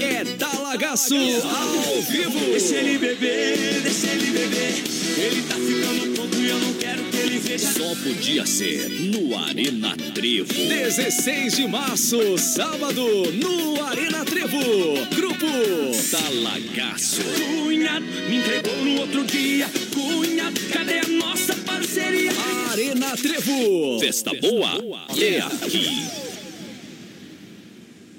é Talagaço ao vivo. Deixa ele beber, deixa ele beber. Ele tá ficando tonto e eu não quero que ele veja. Só podia ser no Arena Trevo. 16 de março, sábado, no Arena Trevo. Grupo Talagaço. Cunhado me entregou no outro dia. Cunhado, cadê a nossa? Arena Trevo. Festa boa é aqui.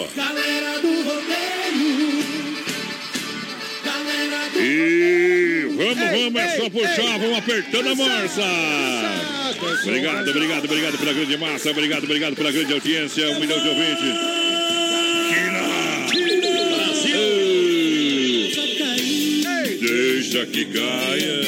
ó. Galera do rodeio. E vamos, vamos, é só puxar, vamos apertando a morsa. Obrigado, obrigado, obrigado pela grande massa, obrigado, obrigado pela grande audiência, um milhão de ouvintes. Deixa que caia.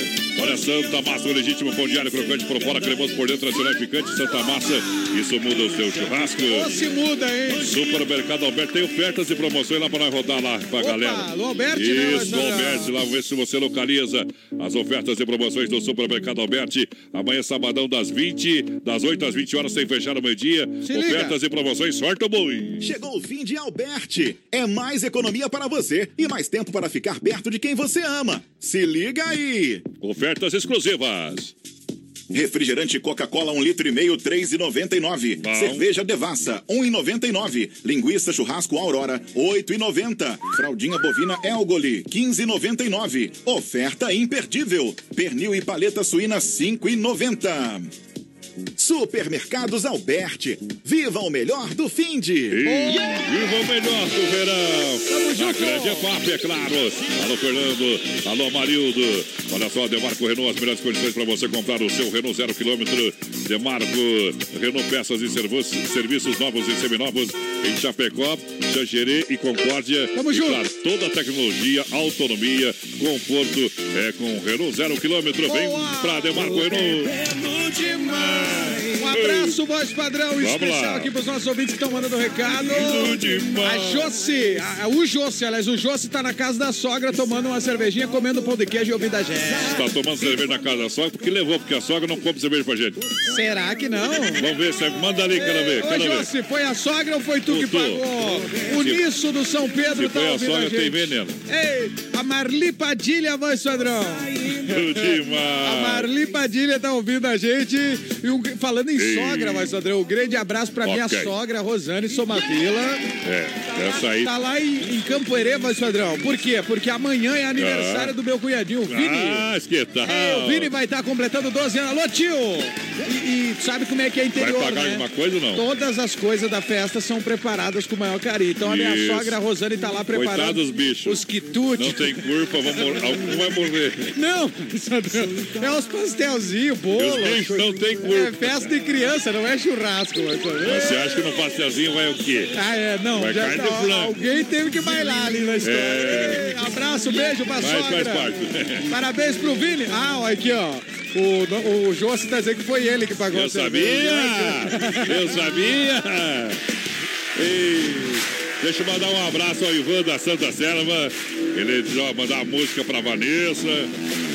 Olha, Santa Massa, o legítimo pão diário crocante por fora, cremoso por dentro, tradicional e picante. Santa Massa, isso muda o seu churrasco. Se muda, hein? Supermercado Alberto tem ofertas e promoções lá para nós rodar lá pra galera. Alô, Alberti, né, Isso, Marcelo? Alberti, lá vamos ver se você localiza as ofertas e promoções do Supermercado Alberti. Amanhã, sabadão, das 20, das 8 às 20 horas, sem fechar o meio-dia. Se liga. Ofertas e promoções, sorte o boi. Chegou o fim de Alberti. É mais economia para você e mais tempo para ficar perto de quem você ama. Se liga aí. Ofertas exclusivas. Refrigerante Coca-Cola, 1 litro e meio, 3,99. Cerveja Devassa, 1,99. Linguiça churrasco Aurora, 8,90. Fraldinha bovina Elgoli, 15,99. Oferta imperdível. Pernil e paleta suína, 5,90. Supermercados Alberti. Viva o melhor do fim de. Viva o melhor do verão. A grande EFAP, é claro. Alô, Fernando. Alô, Marildo. Olha só, Demarco Renault, as melhores condições para você comprar o seu Renault zero quilômetro. Demarco Renault, peças e serviços, serviços novos e seminovos em Chapecó, Xanxerê e Concórdia. Tamo e, junto. claro, toda a tecnologia, autonomia, conforto é com o Renault zero quilômetro. Vem pra Demarco Renault. Um abraço, voz padrão, Vamos especial lá. aqui pros nossos ouvintes que estão mandando recado. A Josi, a- o Josi, aliás, o Josi tá na casa da sogra tomando uma cervejinha, comendo pão de queijo e ouvindo a gente. Tá tomando cerveja na casa da sogra porque levou, porque a sogra não compra cerveja pra gente. Será que não? Vamos ver, se manda ali, quero ver, Ô. Josi, foi a sogra ou foi tu que Tu. pagou? O Nisso do São Pedro Se tá foi a ouvindo a sogra, gente. tem veneno. Ei, a Marli Padilha, voz padrão. Meu demais. A Marli Padilha tá ouvindo a gente. E um- falando em Ei. sogra, voz padrão, um grande abraço pra minha Ok. sogra, Rosane Somavila. É, essa aí. Tá lá em, em Campo Herê, voz padrão. Por quê? Porque amanhã é aniversário Ah. do meu cunhadinho, o Vini. Ah, que tal? É, o Vini vai estar completando 12 anos. Alô, tio! E, e sabe como é que é Vai interior, pagar né? alguma coisa ou não? Todas as coisas da festa são preparadas com o maior carinho. Então a minha sogra, a Rosane, tá lá preparando Coitados bichos. os quitutes. Não tem culpa, vão mor- algum vai morrer. Não, é os pastelzinhos, bolo. Os bichos não tem culpa. É festa de criança, não é churrasco. Mas... Mas você acha que no pastelzinho vai o quê? Ah, é, não. Vai já carne tá-. Alguém teve que bailar ali na história. É. Abraço, beijo pra Mas faz sogra. parte. Parabéns pro Vini. Ah, olha aqui, ó. O, o Jossi tá dizendo que foi ele que pagou Eu sabia! Eu sabia! Ei, deixa eu mandar um abraço ao Ivan da Santa Selva. Ele já mandar a música pra Vanessa.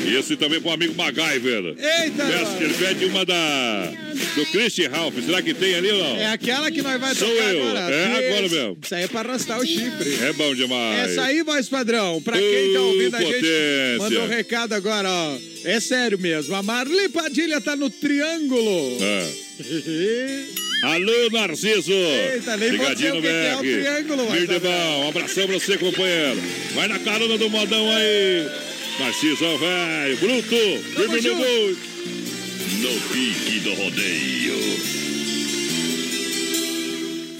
E também pro amigo MacGyver. Eita! Peço ele pede uma da. do Christian Ralph. Será que tem ali não? É aquela que nós vai Sou tocar eu. agora. É Esse- agora mesmo. Isso aí é pra arrastar o chifre. É bom demais. Essa aí, voz padrão, pra quem tá ouvindo a gente, potência. mandou um recado agora, ó. É sério mesmo, a Marli Padilha tá no triângulo. É. Alô, Narciso! Eita, nem Ligadinho no que que é o BR. triângulo, mas Muito tá bom. Um abração pra você, companheiro. Vai na carona do modão aí. Narciso, velho. Bruto. Firme no gol. No pique do rodeio.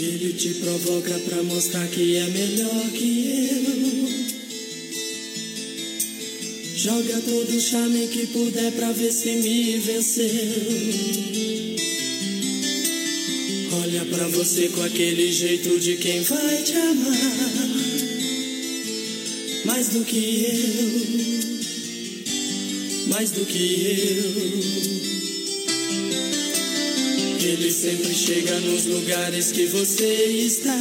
Ele te provoca pra mostrar que é melhor que eu. Joga todo o charme que puder pra ver se me venceu. Olha pra você com aquele jeito de quem vai te amar. Mais do que eu. Mais do que eu. Ele sempre chega nos lugares que você está.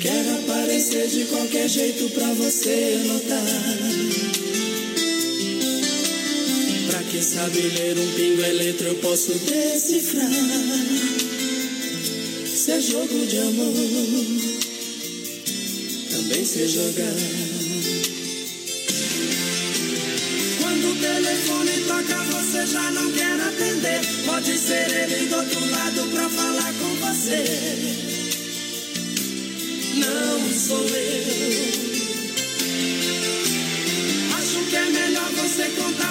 Quer aparecer de qualquer jeito pra você notar. Quem sabe ler um pingo é letra, eu posso decifrar. Se é jogo de amor, também sei jogar. Quando o telefone toca, você já não quer atender. Pode ser ele do outro lado pra falar com você. Não sou eu. Acho que é melhor você contar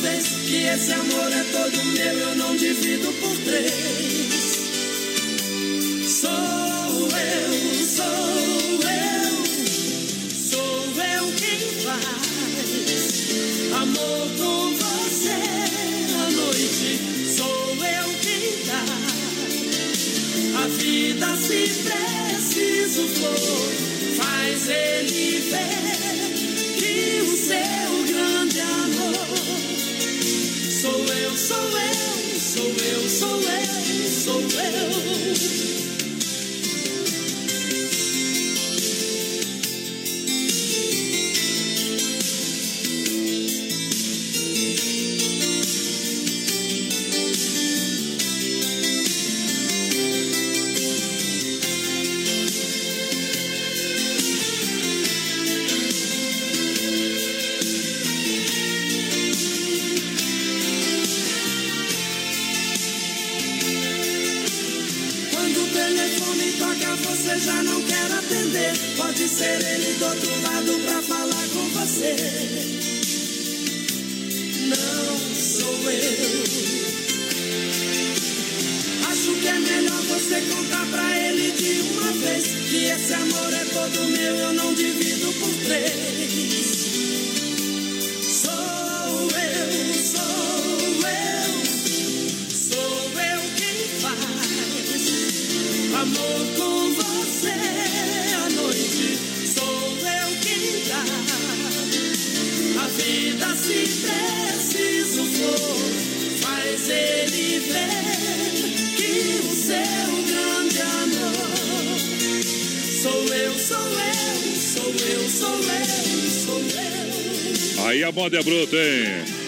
vez que esse amor é todo meu, eu não divido por três. Sou eu, sou eu, sou eu quem faz amor com você à noite. Sou eu quem dá a vida se preciso for. Faz ele sou eu, sou eu, sou eu, sou eu. Sou eu.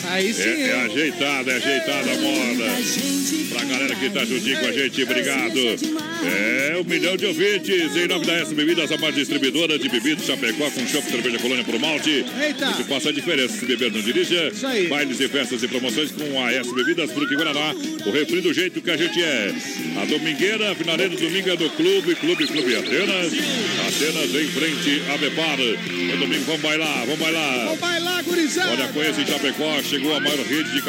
Aí hein? Sim, É, é? Ajeitada, é ajeitada a moda. Pra galera que tá juntinho com a gente, obrigado. É, um milhão de ouvintes. Em nome da S Bebidas, a mais distribuidora de bebidas Chapecó com chopp, cerveja colônia por malte. Eita! Que faça a diferença se beber não dirija. Isso aí. Bailes e festas e promoções com a S Bebidas, Fruta e Guaraná. O refri do jeito que a gente é. A domingueira, finaleira domingo é do Clube, Clube, Clube Atenas. Atenas em frente a Bepar. No domingo vamos bailar, vamos bailar. Vamos bailar, gurizada. Olha, conheça em Chapecó, chegou a maior rede de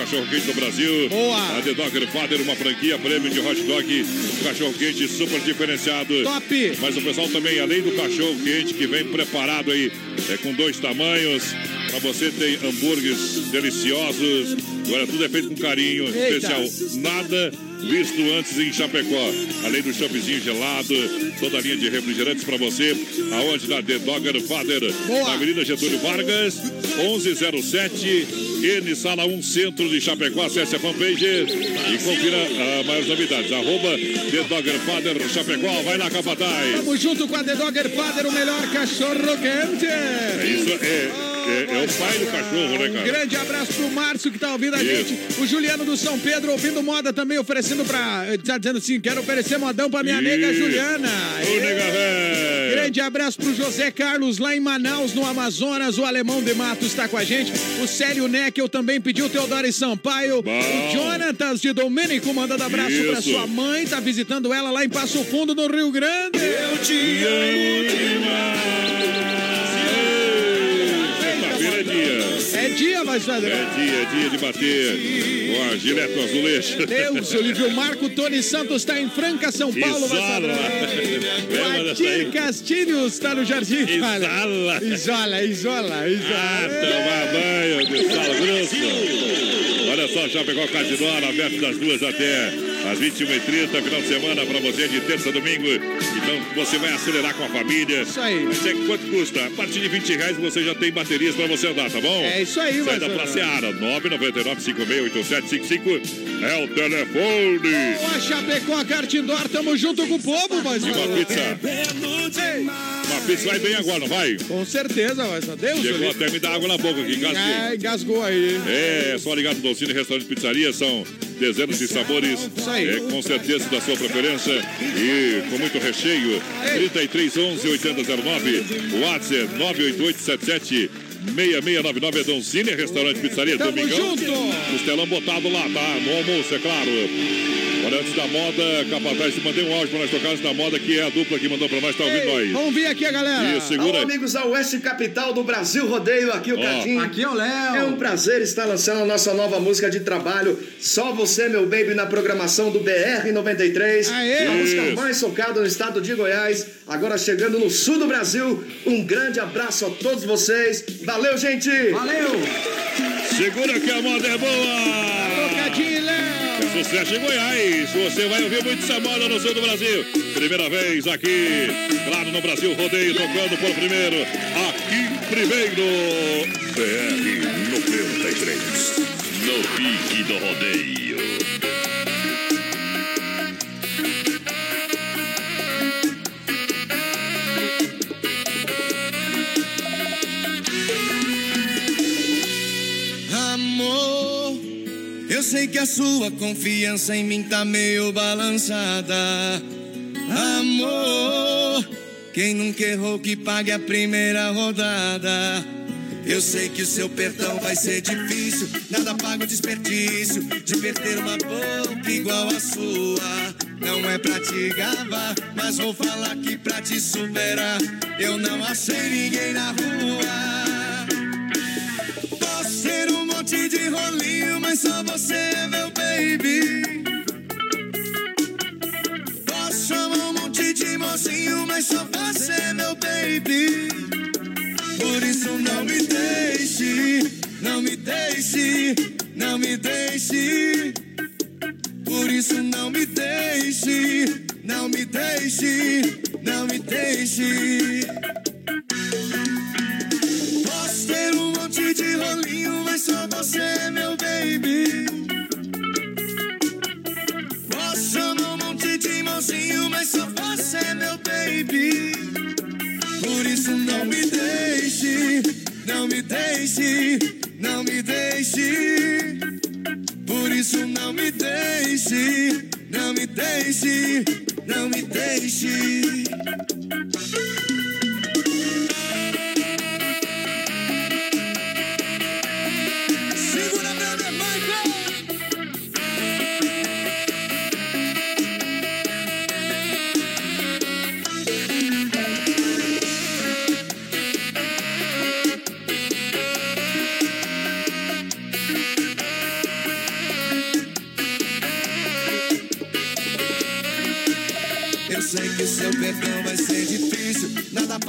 do Brasil. Boa. A The Dogger Father, uma franquia prêmio de hot dog, um cachorro-quente super diferenciado. Top. Mas o pessoal também, além do cachorro-quente que vem preparado aí, é com dois tamanhos. Pra você tem hambúrgueres deliciosos. Agora tudo é feito com carinho Eita. especial. Nada visto antes em Chapecó. Além do choppzinho gelado, toda a linha de refrigerantes pra você. Aonde? Na The Dogger Father. Boa. Na Avenida Getúlio Vargas, 1107, N Sala 1 Centro de Chapecó. Acesse a fanpage e confira as maiores novidades. Arroba The Dogger Father Chapecó. Vai lá, Capataz. Tamo junto com a The Dogger Father, o melhor cachorro quente. É isso, é, é, é o pai do cachorro, né, Um cara? grande abraço pro Márcio que tá ouvindo a Isso. gente. O Juliano do São Pedro ouvindo moda também, oferecendo pra. ele Tá dizendo assim: quero oferecer modão pra minha nega Isso. Juliana. Ô, nega. Grande abraço pro José Carlos lá em Manaus, no Amazonas. O Alemão de Matos está com a gente. O Célio Neckel também pediu Teodoro e Sampaio. O Jonatas de Domênico mandando abraço pra Isso. sua mãe. Tá visitando ela lá em Passo Fundo, no Rio Grande. Eu te Sexta-feira é dia. É dia, mas É dia, é dia de bater a Gilete Azulejo. Deus, Olívio Marco Tony Santos está em Franca, São Paulo, Isola. O? Atir Castilhos está no Jardim. cara. Isola. Isola, isola, Ah, isola. tomar banho de sal grosso. Olha só, Chapecó Catidora, aberto das duas até às 21h30, final de semana para você de terça a domingo. Então você vai acelerar com a família. Isso aí. Mas é quanto custa? A partir de 20 reais você já tem baterias para você andar, tá bom? É isso aí, Sai da Seara, 999-568755 é o telefone. Ô, Chapecó, Cartindor, tamo junto com o povo, mas. E uma pizza. Uma pizza vai bem agora, não vai? Com certeza, mas Deus. Chegou até me dar água na boca aqui, engasguei. Ah, engasgou aí. É, só ligado no Dolcine Restaurante e Pizzaria, são dezenas de sabores. Isso aí. É, com certeza da sua preferência e com muito recheio. 33 11 8009, WhatsApp 98877 6699 é Doncini, restaurante pizzaria Tamo Domingão. junto. Costelão botado lá, tá? No almoço, é claro. Olha, antes da moda, Capataz, mandei um áudio pra nós tocar antes da moda, que é a dupla que mandou pra nós, tá ouvindo nós. Vamos ver aqui a galera. Isso, segura Alô, aí. amigos da Oeste Capital do Brasil Rodeio, aqui o Ó. Cadinho. Aqui é o Léo. É um prazer estar lançando a nossa nova música de trabalho, Só Você, Meu Baby, na programação do BR-93. Aê! A música Isso. mais tocada no estado de Goiás, agora chegando no sul do Brasil. Um grande abraço a todos vocês. Valeu, gente! Valeu. Segura que a moda é boa! Trocadinho, Léo. Sucesso em Goiás. Você vai ouvir muito essa moda no sul do Brasil. Primeira vez aqui, claro, no Brasil Rodeio, tocando por primeiro. Aqui primeiro, BR 93. No pique do rodeio. Sei que a sua confiança em mim tá meio balançada. Amor, quem nunca errou que pague a primeira rodada. Eu sei que o seu perdão vai ser difícil, nada paga o desperdício de perder uma boca igual a sua. Não é pra te gabar, mas vou falar que pra te superar, eu não achei ninguém na rua. Monte de rolinho, mas só você é meu baby. Posso chamar um monte de mocinho, mas só você é meu baby. Por isso não me deixe, não me deixe, não me deixe. Por isso não me deixe, não me deixe, não me deixe. Ter um monte de rolinho, mas só você é meu baby. Posso chamar um monte de mocinho, mas só você é meu baby. Por isso não me deixe, não me deixe, não me deixe. Por isso não me deixe, não me deixe, não me deixe.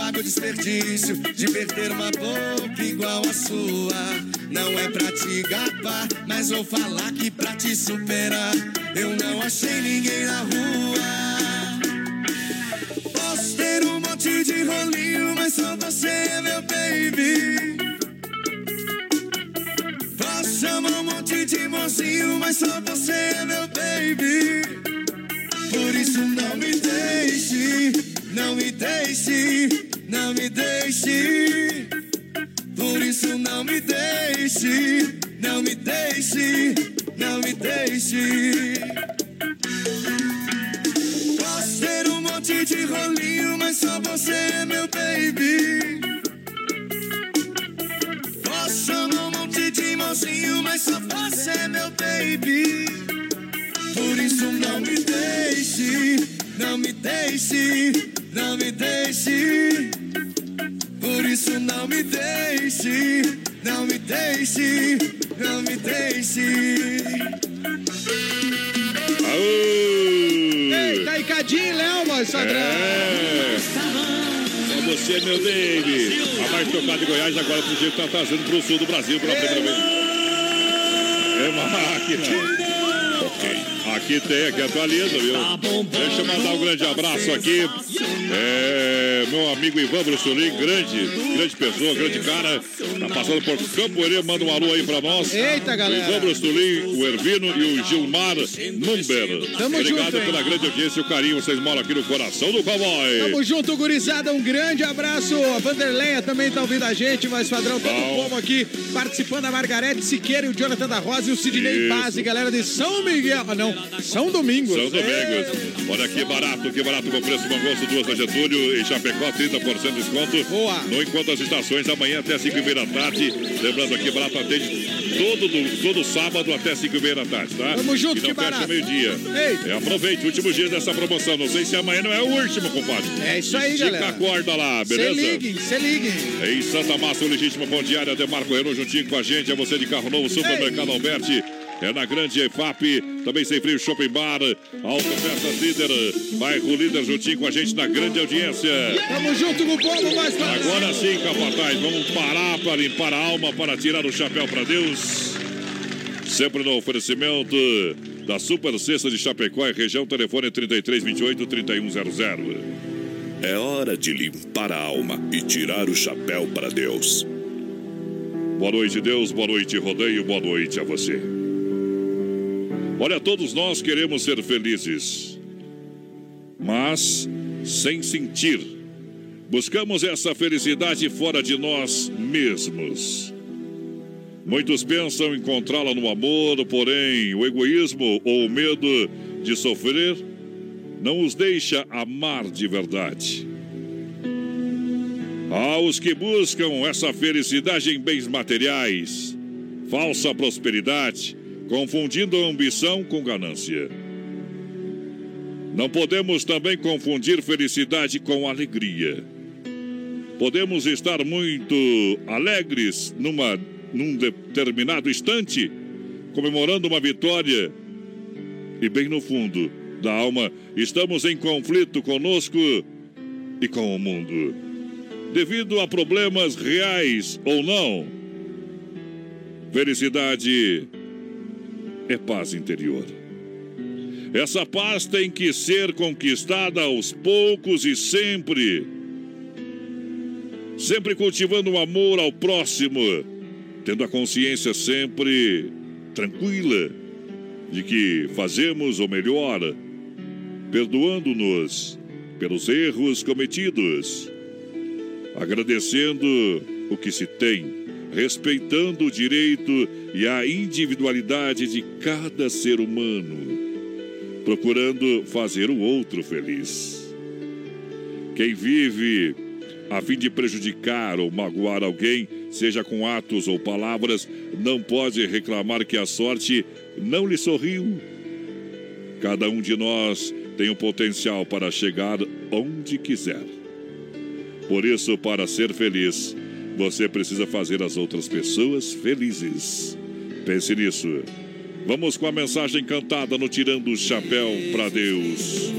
Paga o desperdício de perder uma boca igual a sua. Não é pra te gapar, mas vou falar que pra te superar. Eu não achei ninguém na rua. Posso ter um monte de rolinho, mas só você é meu baby. Posso chamar um monte de mocinho, mas só você é meu baby. Por isso não me deixe, não me deixe, não me deixe. Por isso não me deixe, não me deixe, não me deixe. Posso ter um monte de rolinho, mas só você é meu baby. Posso chamar um monte de mocinho, mas só você é meu baby. Por isso não me deixe, não me deixe, não me deixe. Por isso não me deixe, não me deixe, não me deixe. Eita, Icadinho, Léo, mas. É. Só você, meu David. A mais tocada de Goiás agora pro jeito tá trazendo pro sul do Brasil pela primeira vez. É máquina. Aqui tem, aqui atualiza, viu? Deixa eu mandar um grande abraço aqui. É, meu amigo Ivan Brussolin, grande, grande pessoa, grande cara. Tá passando por Campo Herê, manda um alô aí pra nós. Eita, galera. O Ivan Brussolin, o Ervino e o Gilmar Number. Tamo Obrigado junto, hein? pela grande audiência e o carinho. Vocês moram aqui no coração do cowboy. Tamo junto, gurizada. Um grande abraço. A Vanderleia também tá ouvindo a gente, mas padrão, todo o povo aqui participando. A Margarete Siqueira e o Jonathan da Rosa e o Sidney. Paz e galera de São Miguel. Ah, não, São Domingos. São Domingos. Olha que barato, que barato com preço bom gosto, duas da Getúlio em Chapecó, 30% de desconto. Boa. No Encontro das Estações, amanhã até 5 e meia da tarde. Lembrando aqui, barato atende todo, do- todo sábado até 5 e meia da tarde, tá? Tamo junto, e não que fecha meio-dia. É, aproveite, últimos dias dessa promoção. Não sei se amanhã não é o último, compadre. É isso aí, Estica galera. a corda lá, Se beleza? liguem, se liguem. Em Santa Massa, o legítimo pão diário, Demarco Renault juntinho com a gente. É você de carro novo, Supermercado Alberti. É na grande EFAP, também sem frio, Shopping Bar, Autopeças Líder, bairro Líder juntinho com a gente na grande audiência. Tamo junto com o povo, mais padrão. Agora sim, capataz, vamos parar para limpar a alma, para tirar o chapéu para Deus. Sempre no oferecimento da Super Cesta de Chapecó e região, telefone 3328-3100. É hora de limpar a alma e tirar o chapéu para Deus. Boa noite, Deus. Boa noite, rodeio. Boa noite a você. Olha, todos nós queremos ser felizes, mas sem sentir. Buscamos essa felicidade fora de nós mesmos. Muitos pensam encontrá-la no amor, porém, o egoísmo ou o medo de sofrer não os deixa amar de verdade. Aos que buscam essa felicidade em bens materiais, falsa prosperidade, confundindo ambição com ganância. Não podemos também confundir felicidade com alegria. Podemos estar muito alegres numa num determinado instante, comemorando uma vitória, e bem no fundo da alma estamos em conflito conosco e com o mundo, devido a problemas reais ou não. Felicidade é paz interior. Essa paz tem que ser conquistada aos poucos e sempre. Sempre cultivando o amor ao próximo tendo a consciência sempre tranquila de que fazemos o melhor, perdoando-nos pelos erros cometidos, agradecendo o que se tem, respeitando o direito e a individualidade de cada ser humano, procurando fazer o outro feliz. Quem vive a fim de prejudicar ou magoar alguém, seja com atos ou palavras, não pode reclamar que a sorte não lhe sorriu. Cada um de nós tem o potencial para chegar onde quiser. Por isso, para ser feliz, você precisa fazer as outras pessoas felizes. Pense nisso. Vamos com a mensagem cantada no Tirando o Chapéu para Deus.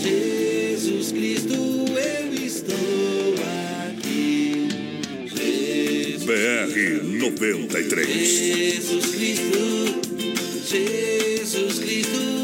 Jesus Cristo, eu estou aqui. Jesus BR 93. Jesus Cristo, Jesus Cristo,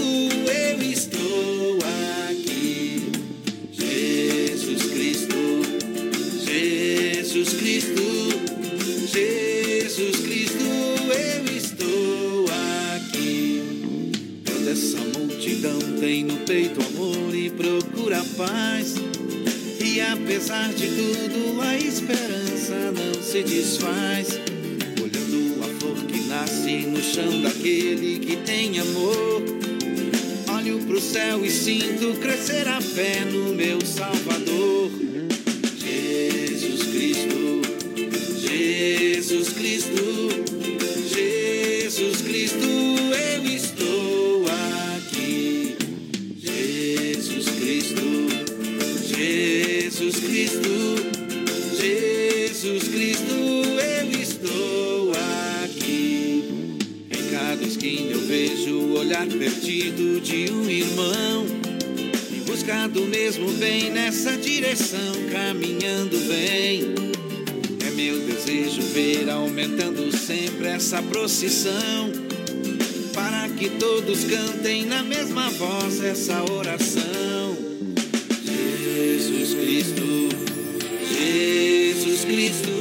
tem no peito amor e procura paz. E apesar de tudo, a esperança não se desfaz. Olhando a flor que nasce no chão daquele que tem amor. Olho pro céu e sinto crescer a fé no meu Salvador. Em busca do mesmo bem nessa direção, caminhando bem. É meu desejo ver aumentando sempre essa procissão. Para que todos cantem na mesma voz essa oração. Jesus Cristo, Jesus Cristo.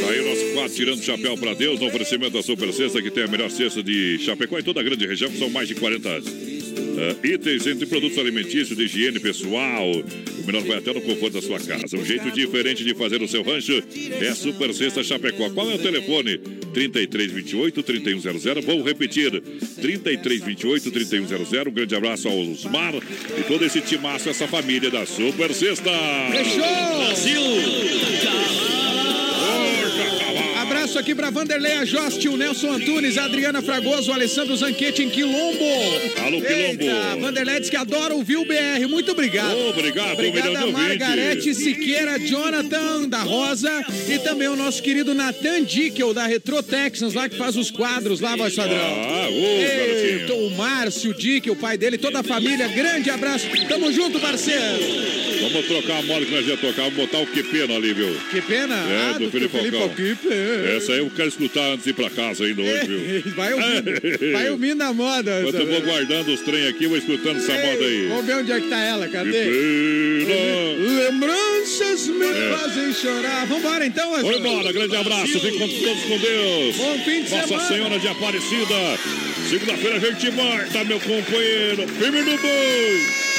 Tá aí o nosso quadro Tirando Chapéu para Deus, no oferecimento da Super Cesta, que tem a melhor cesta de Chapecó em toda a grande região, são mais de 40 uh, itens entre produtos alimentícios, de higiene pessoal. O melhor vai até no conforto da sua casa. Um jeito diferente de fazer o seu rancho é a Super Cesta Chapecó. Qual é o telefone? 3328-3100. Vou repetir: 3328-3100. Um grande abraço ao Osmar e todo esse timaço, essa família da Super Sexta. Fechou! Brasil! Abraço aqui pra Vanderlei Ajoste, o Nelson Antunes, a Adriana Fragoso, o Alessandro Zanquete em Quilombo. Eita, Vanderlei diz que adora ouvir o BR. Muito obrigado. Obrigado, Obrigado Margarete. Siqueira, Jonathan da Rosa e também o nosso querido Nathan Dickel da Retro Texans, lá que faz os quadros lá, voz padrão. Ah, Eita, o Márcio Dickel, o pai dele, toda a família. Grande abraço. Tamo junto, parceiro. Vamos trocar a moda que nós ia tocar, vamos botar o que pena ali, viu? Que pena. É, Ah, do Felipe Falcão. Que. Essa aí eu quero escutar antes de ir pra casa ainda hoje, viu? Vai ouvindo, vai ouvindo a moda. Enquanto eu vou guardando os trem aqui, vou escutando essa moda aí. Vamos ver onde é que tá ela, Que cadê? pena. Lembranças me É. fazem chorar. Vambora então, Vamos embora, grande abraço, fiquem todos com Deus. Bom fim de Nossa semana. Senhora de Aparecida. Segunda-feira a gente marca, meu companheiro. Firme no boi.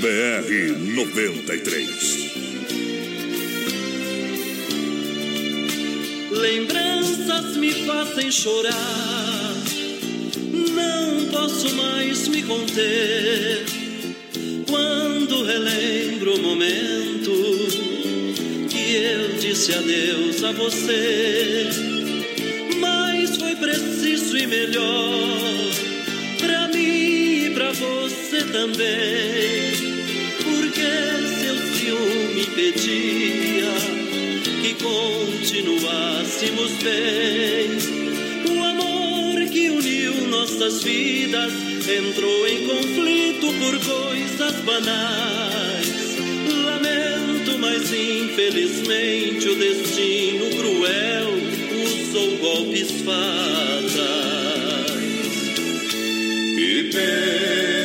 BR 93. Lembranças me fazem chorar, não posso mais me conter. Quando relembro o momento que eu disse adeus a você, mas foi preciso e melhor pra você também, porque seu ciúme impedia que continuássemos bem. O amor que uniu nossas vidas entrou em conflito por coisas banais. Lamento, mas infelizmente o destino cruel usou golpes fatais. Que pena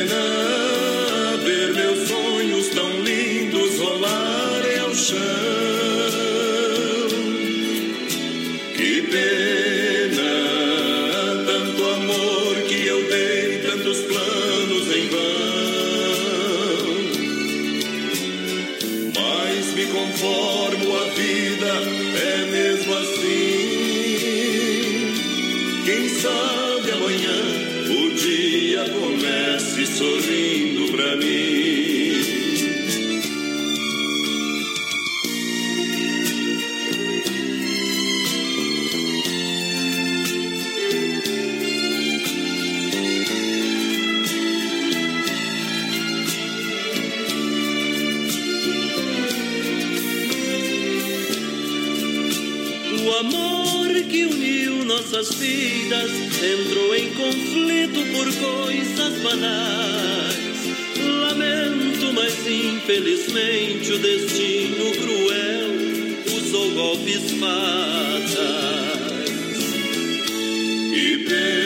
vidas entrou em conflito por coisas banais. Lamento, mas infelizmente o destino cruel usou golpes fatais. Que pena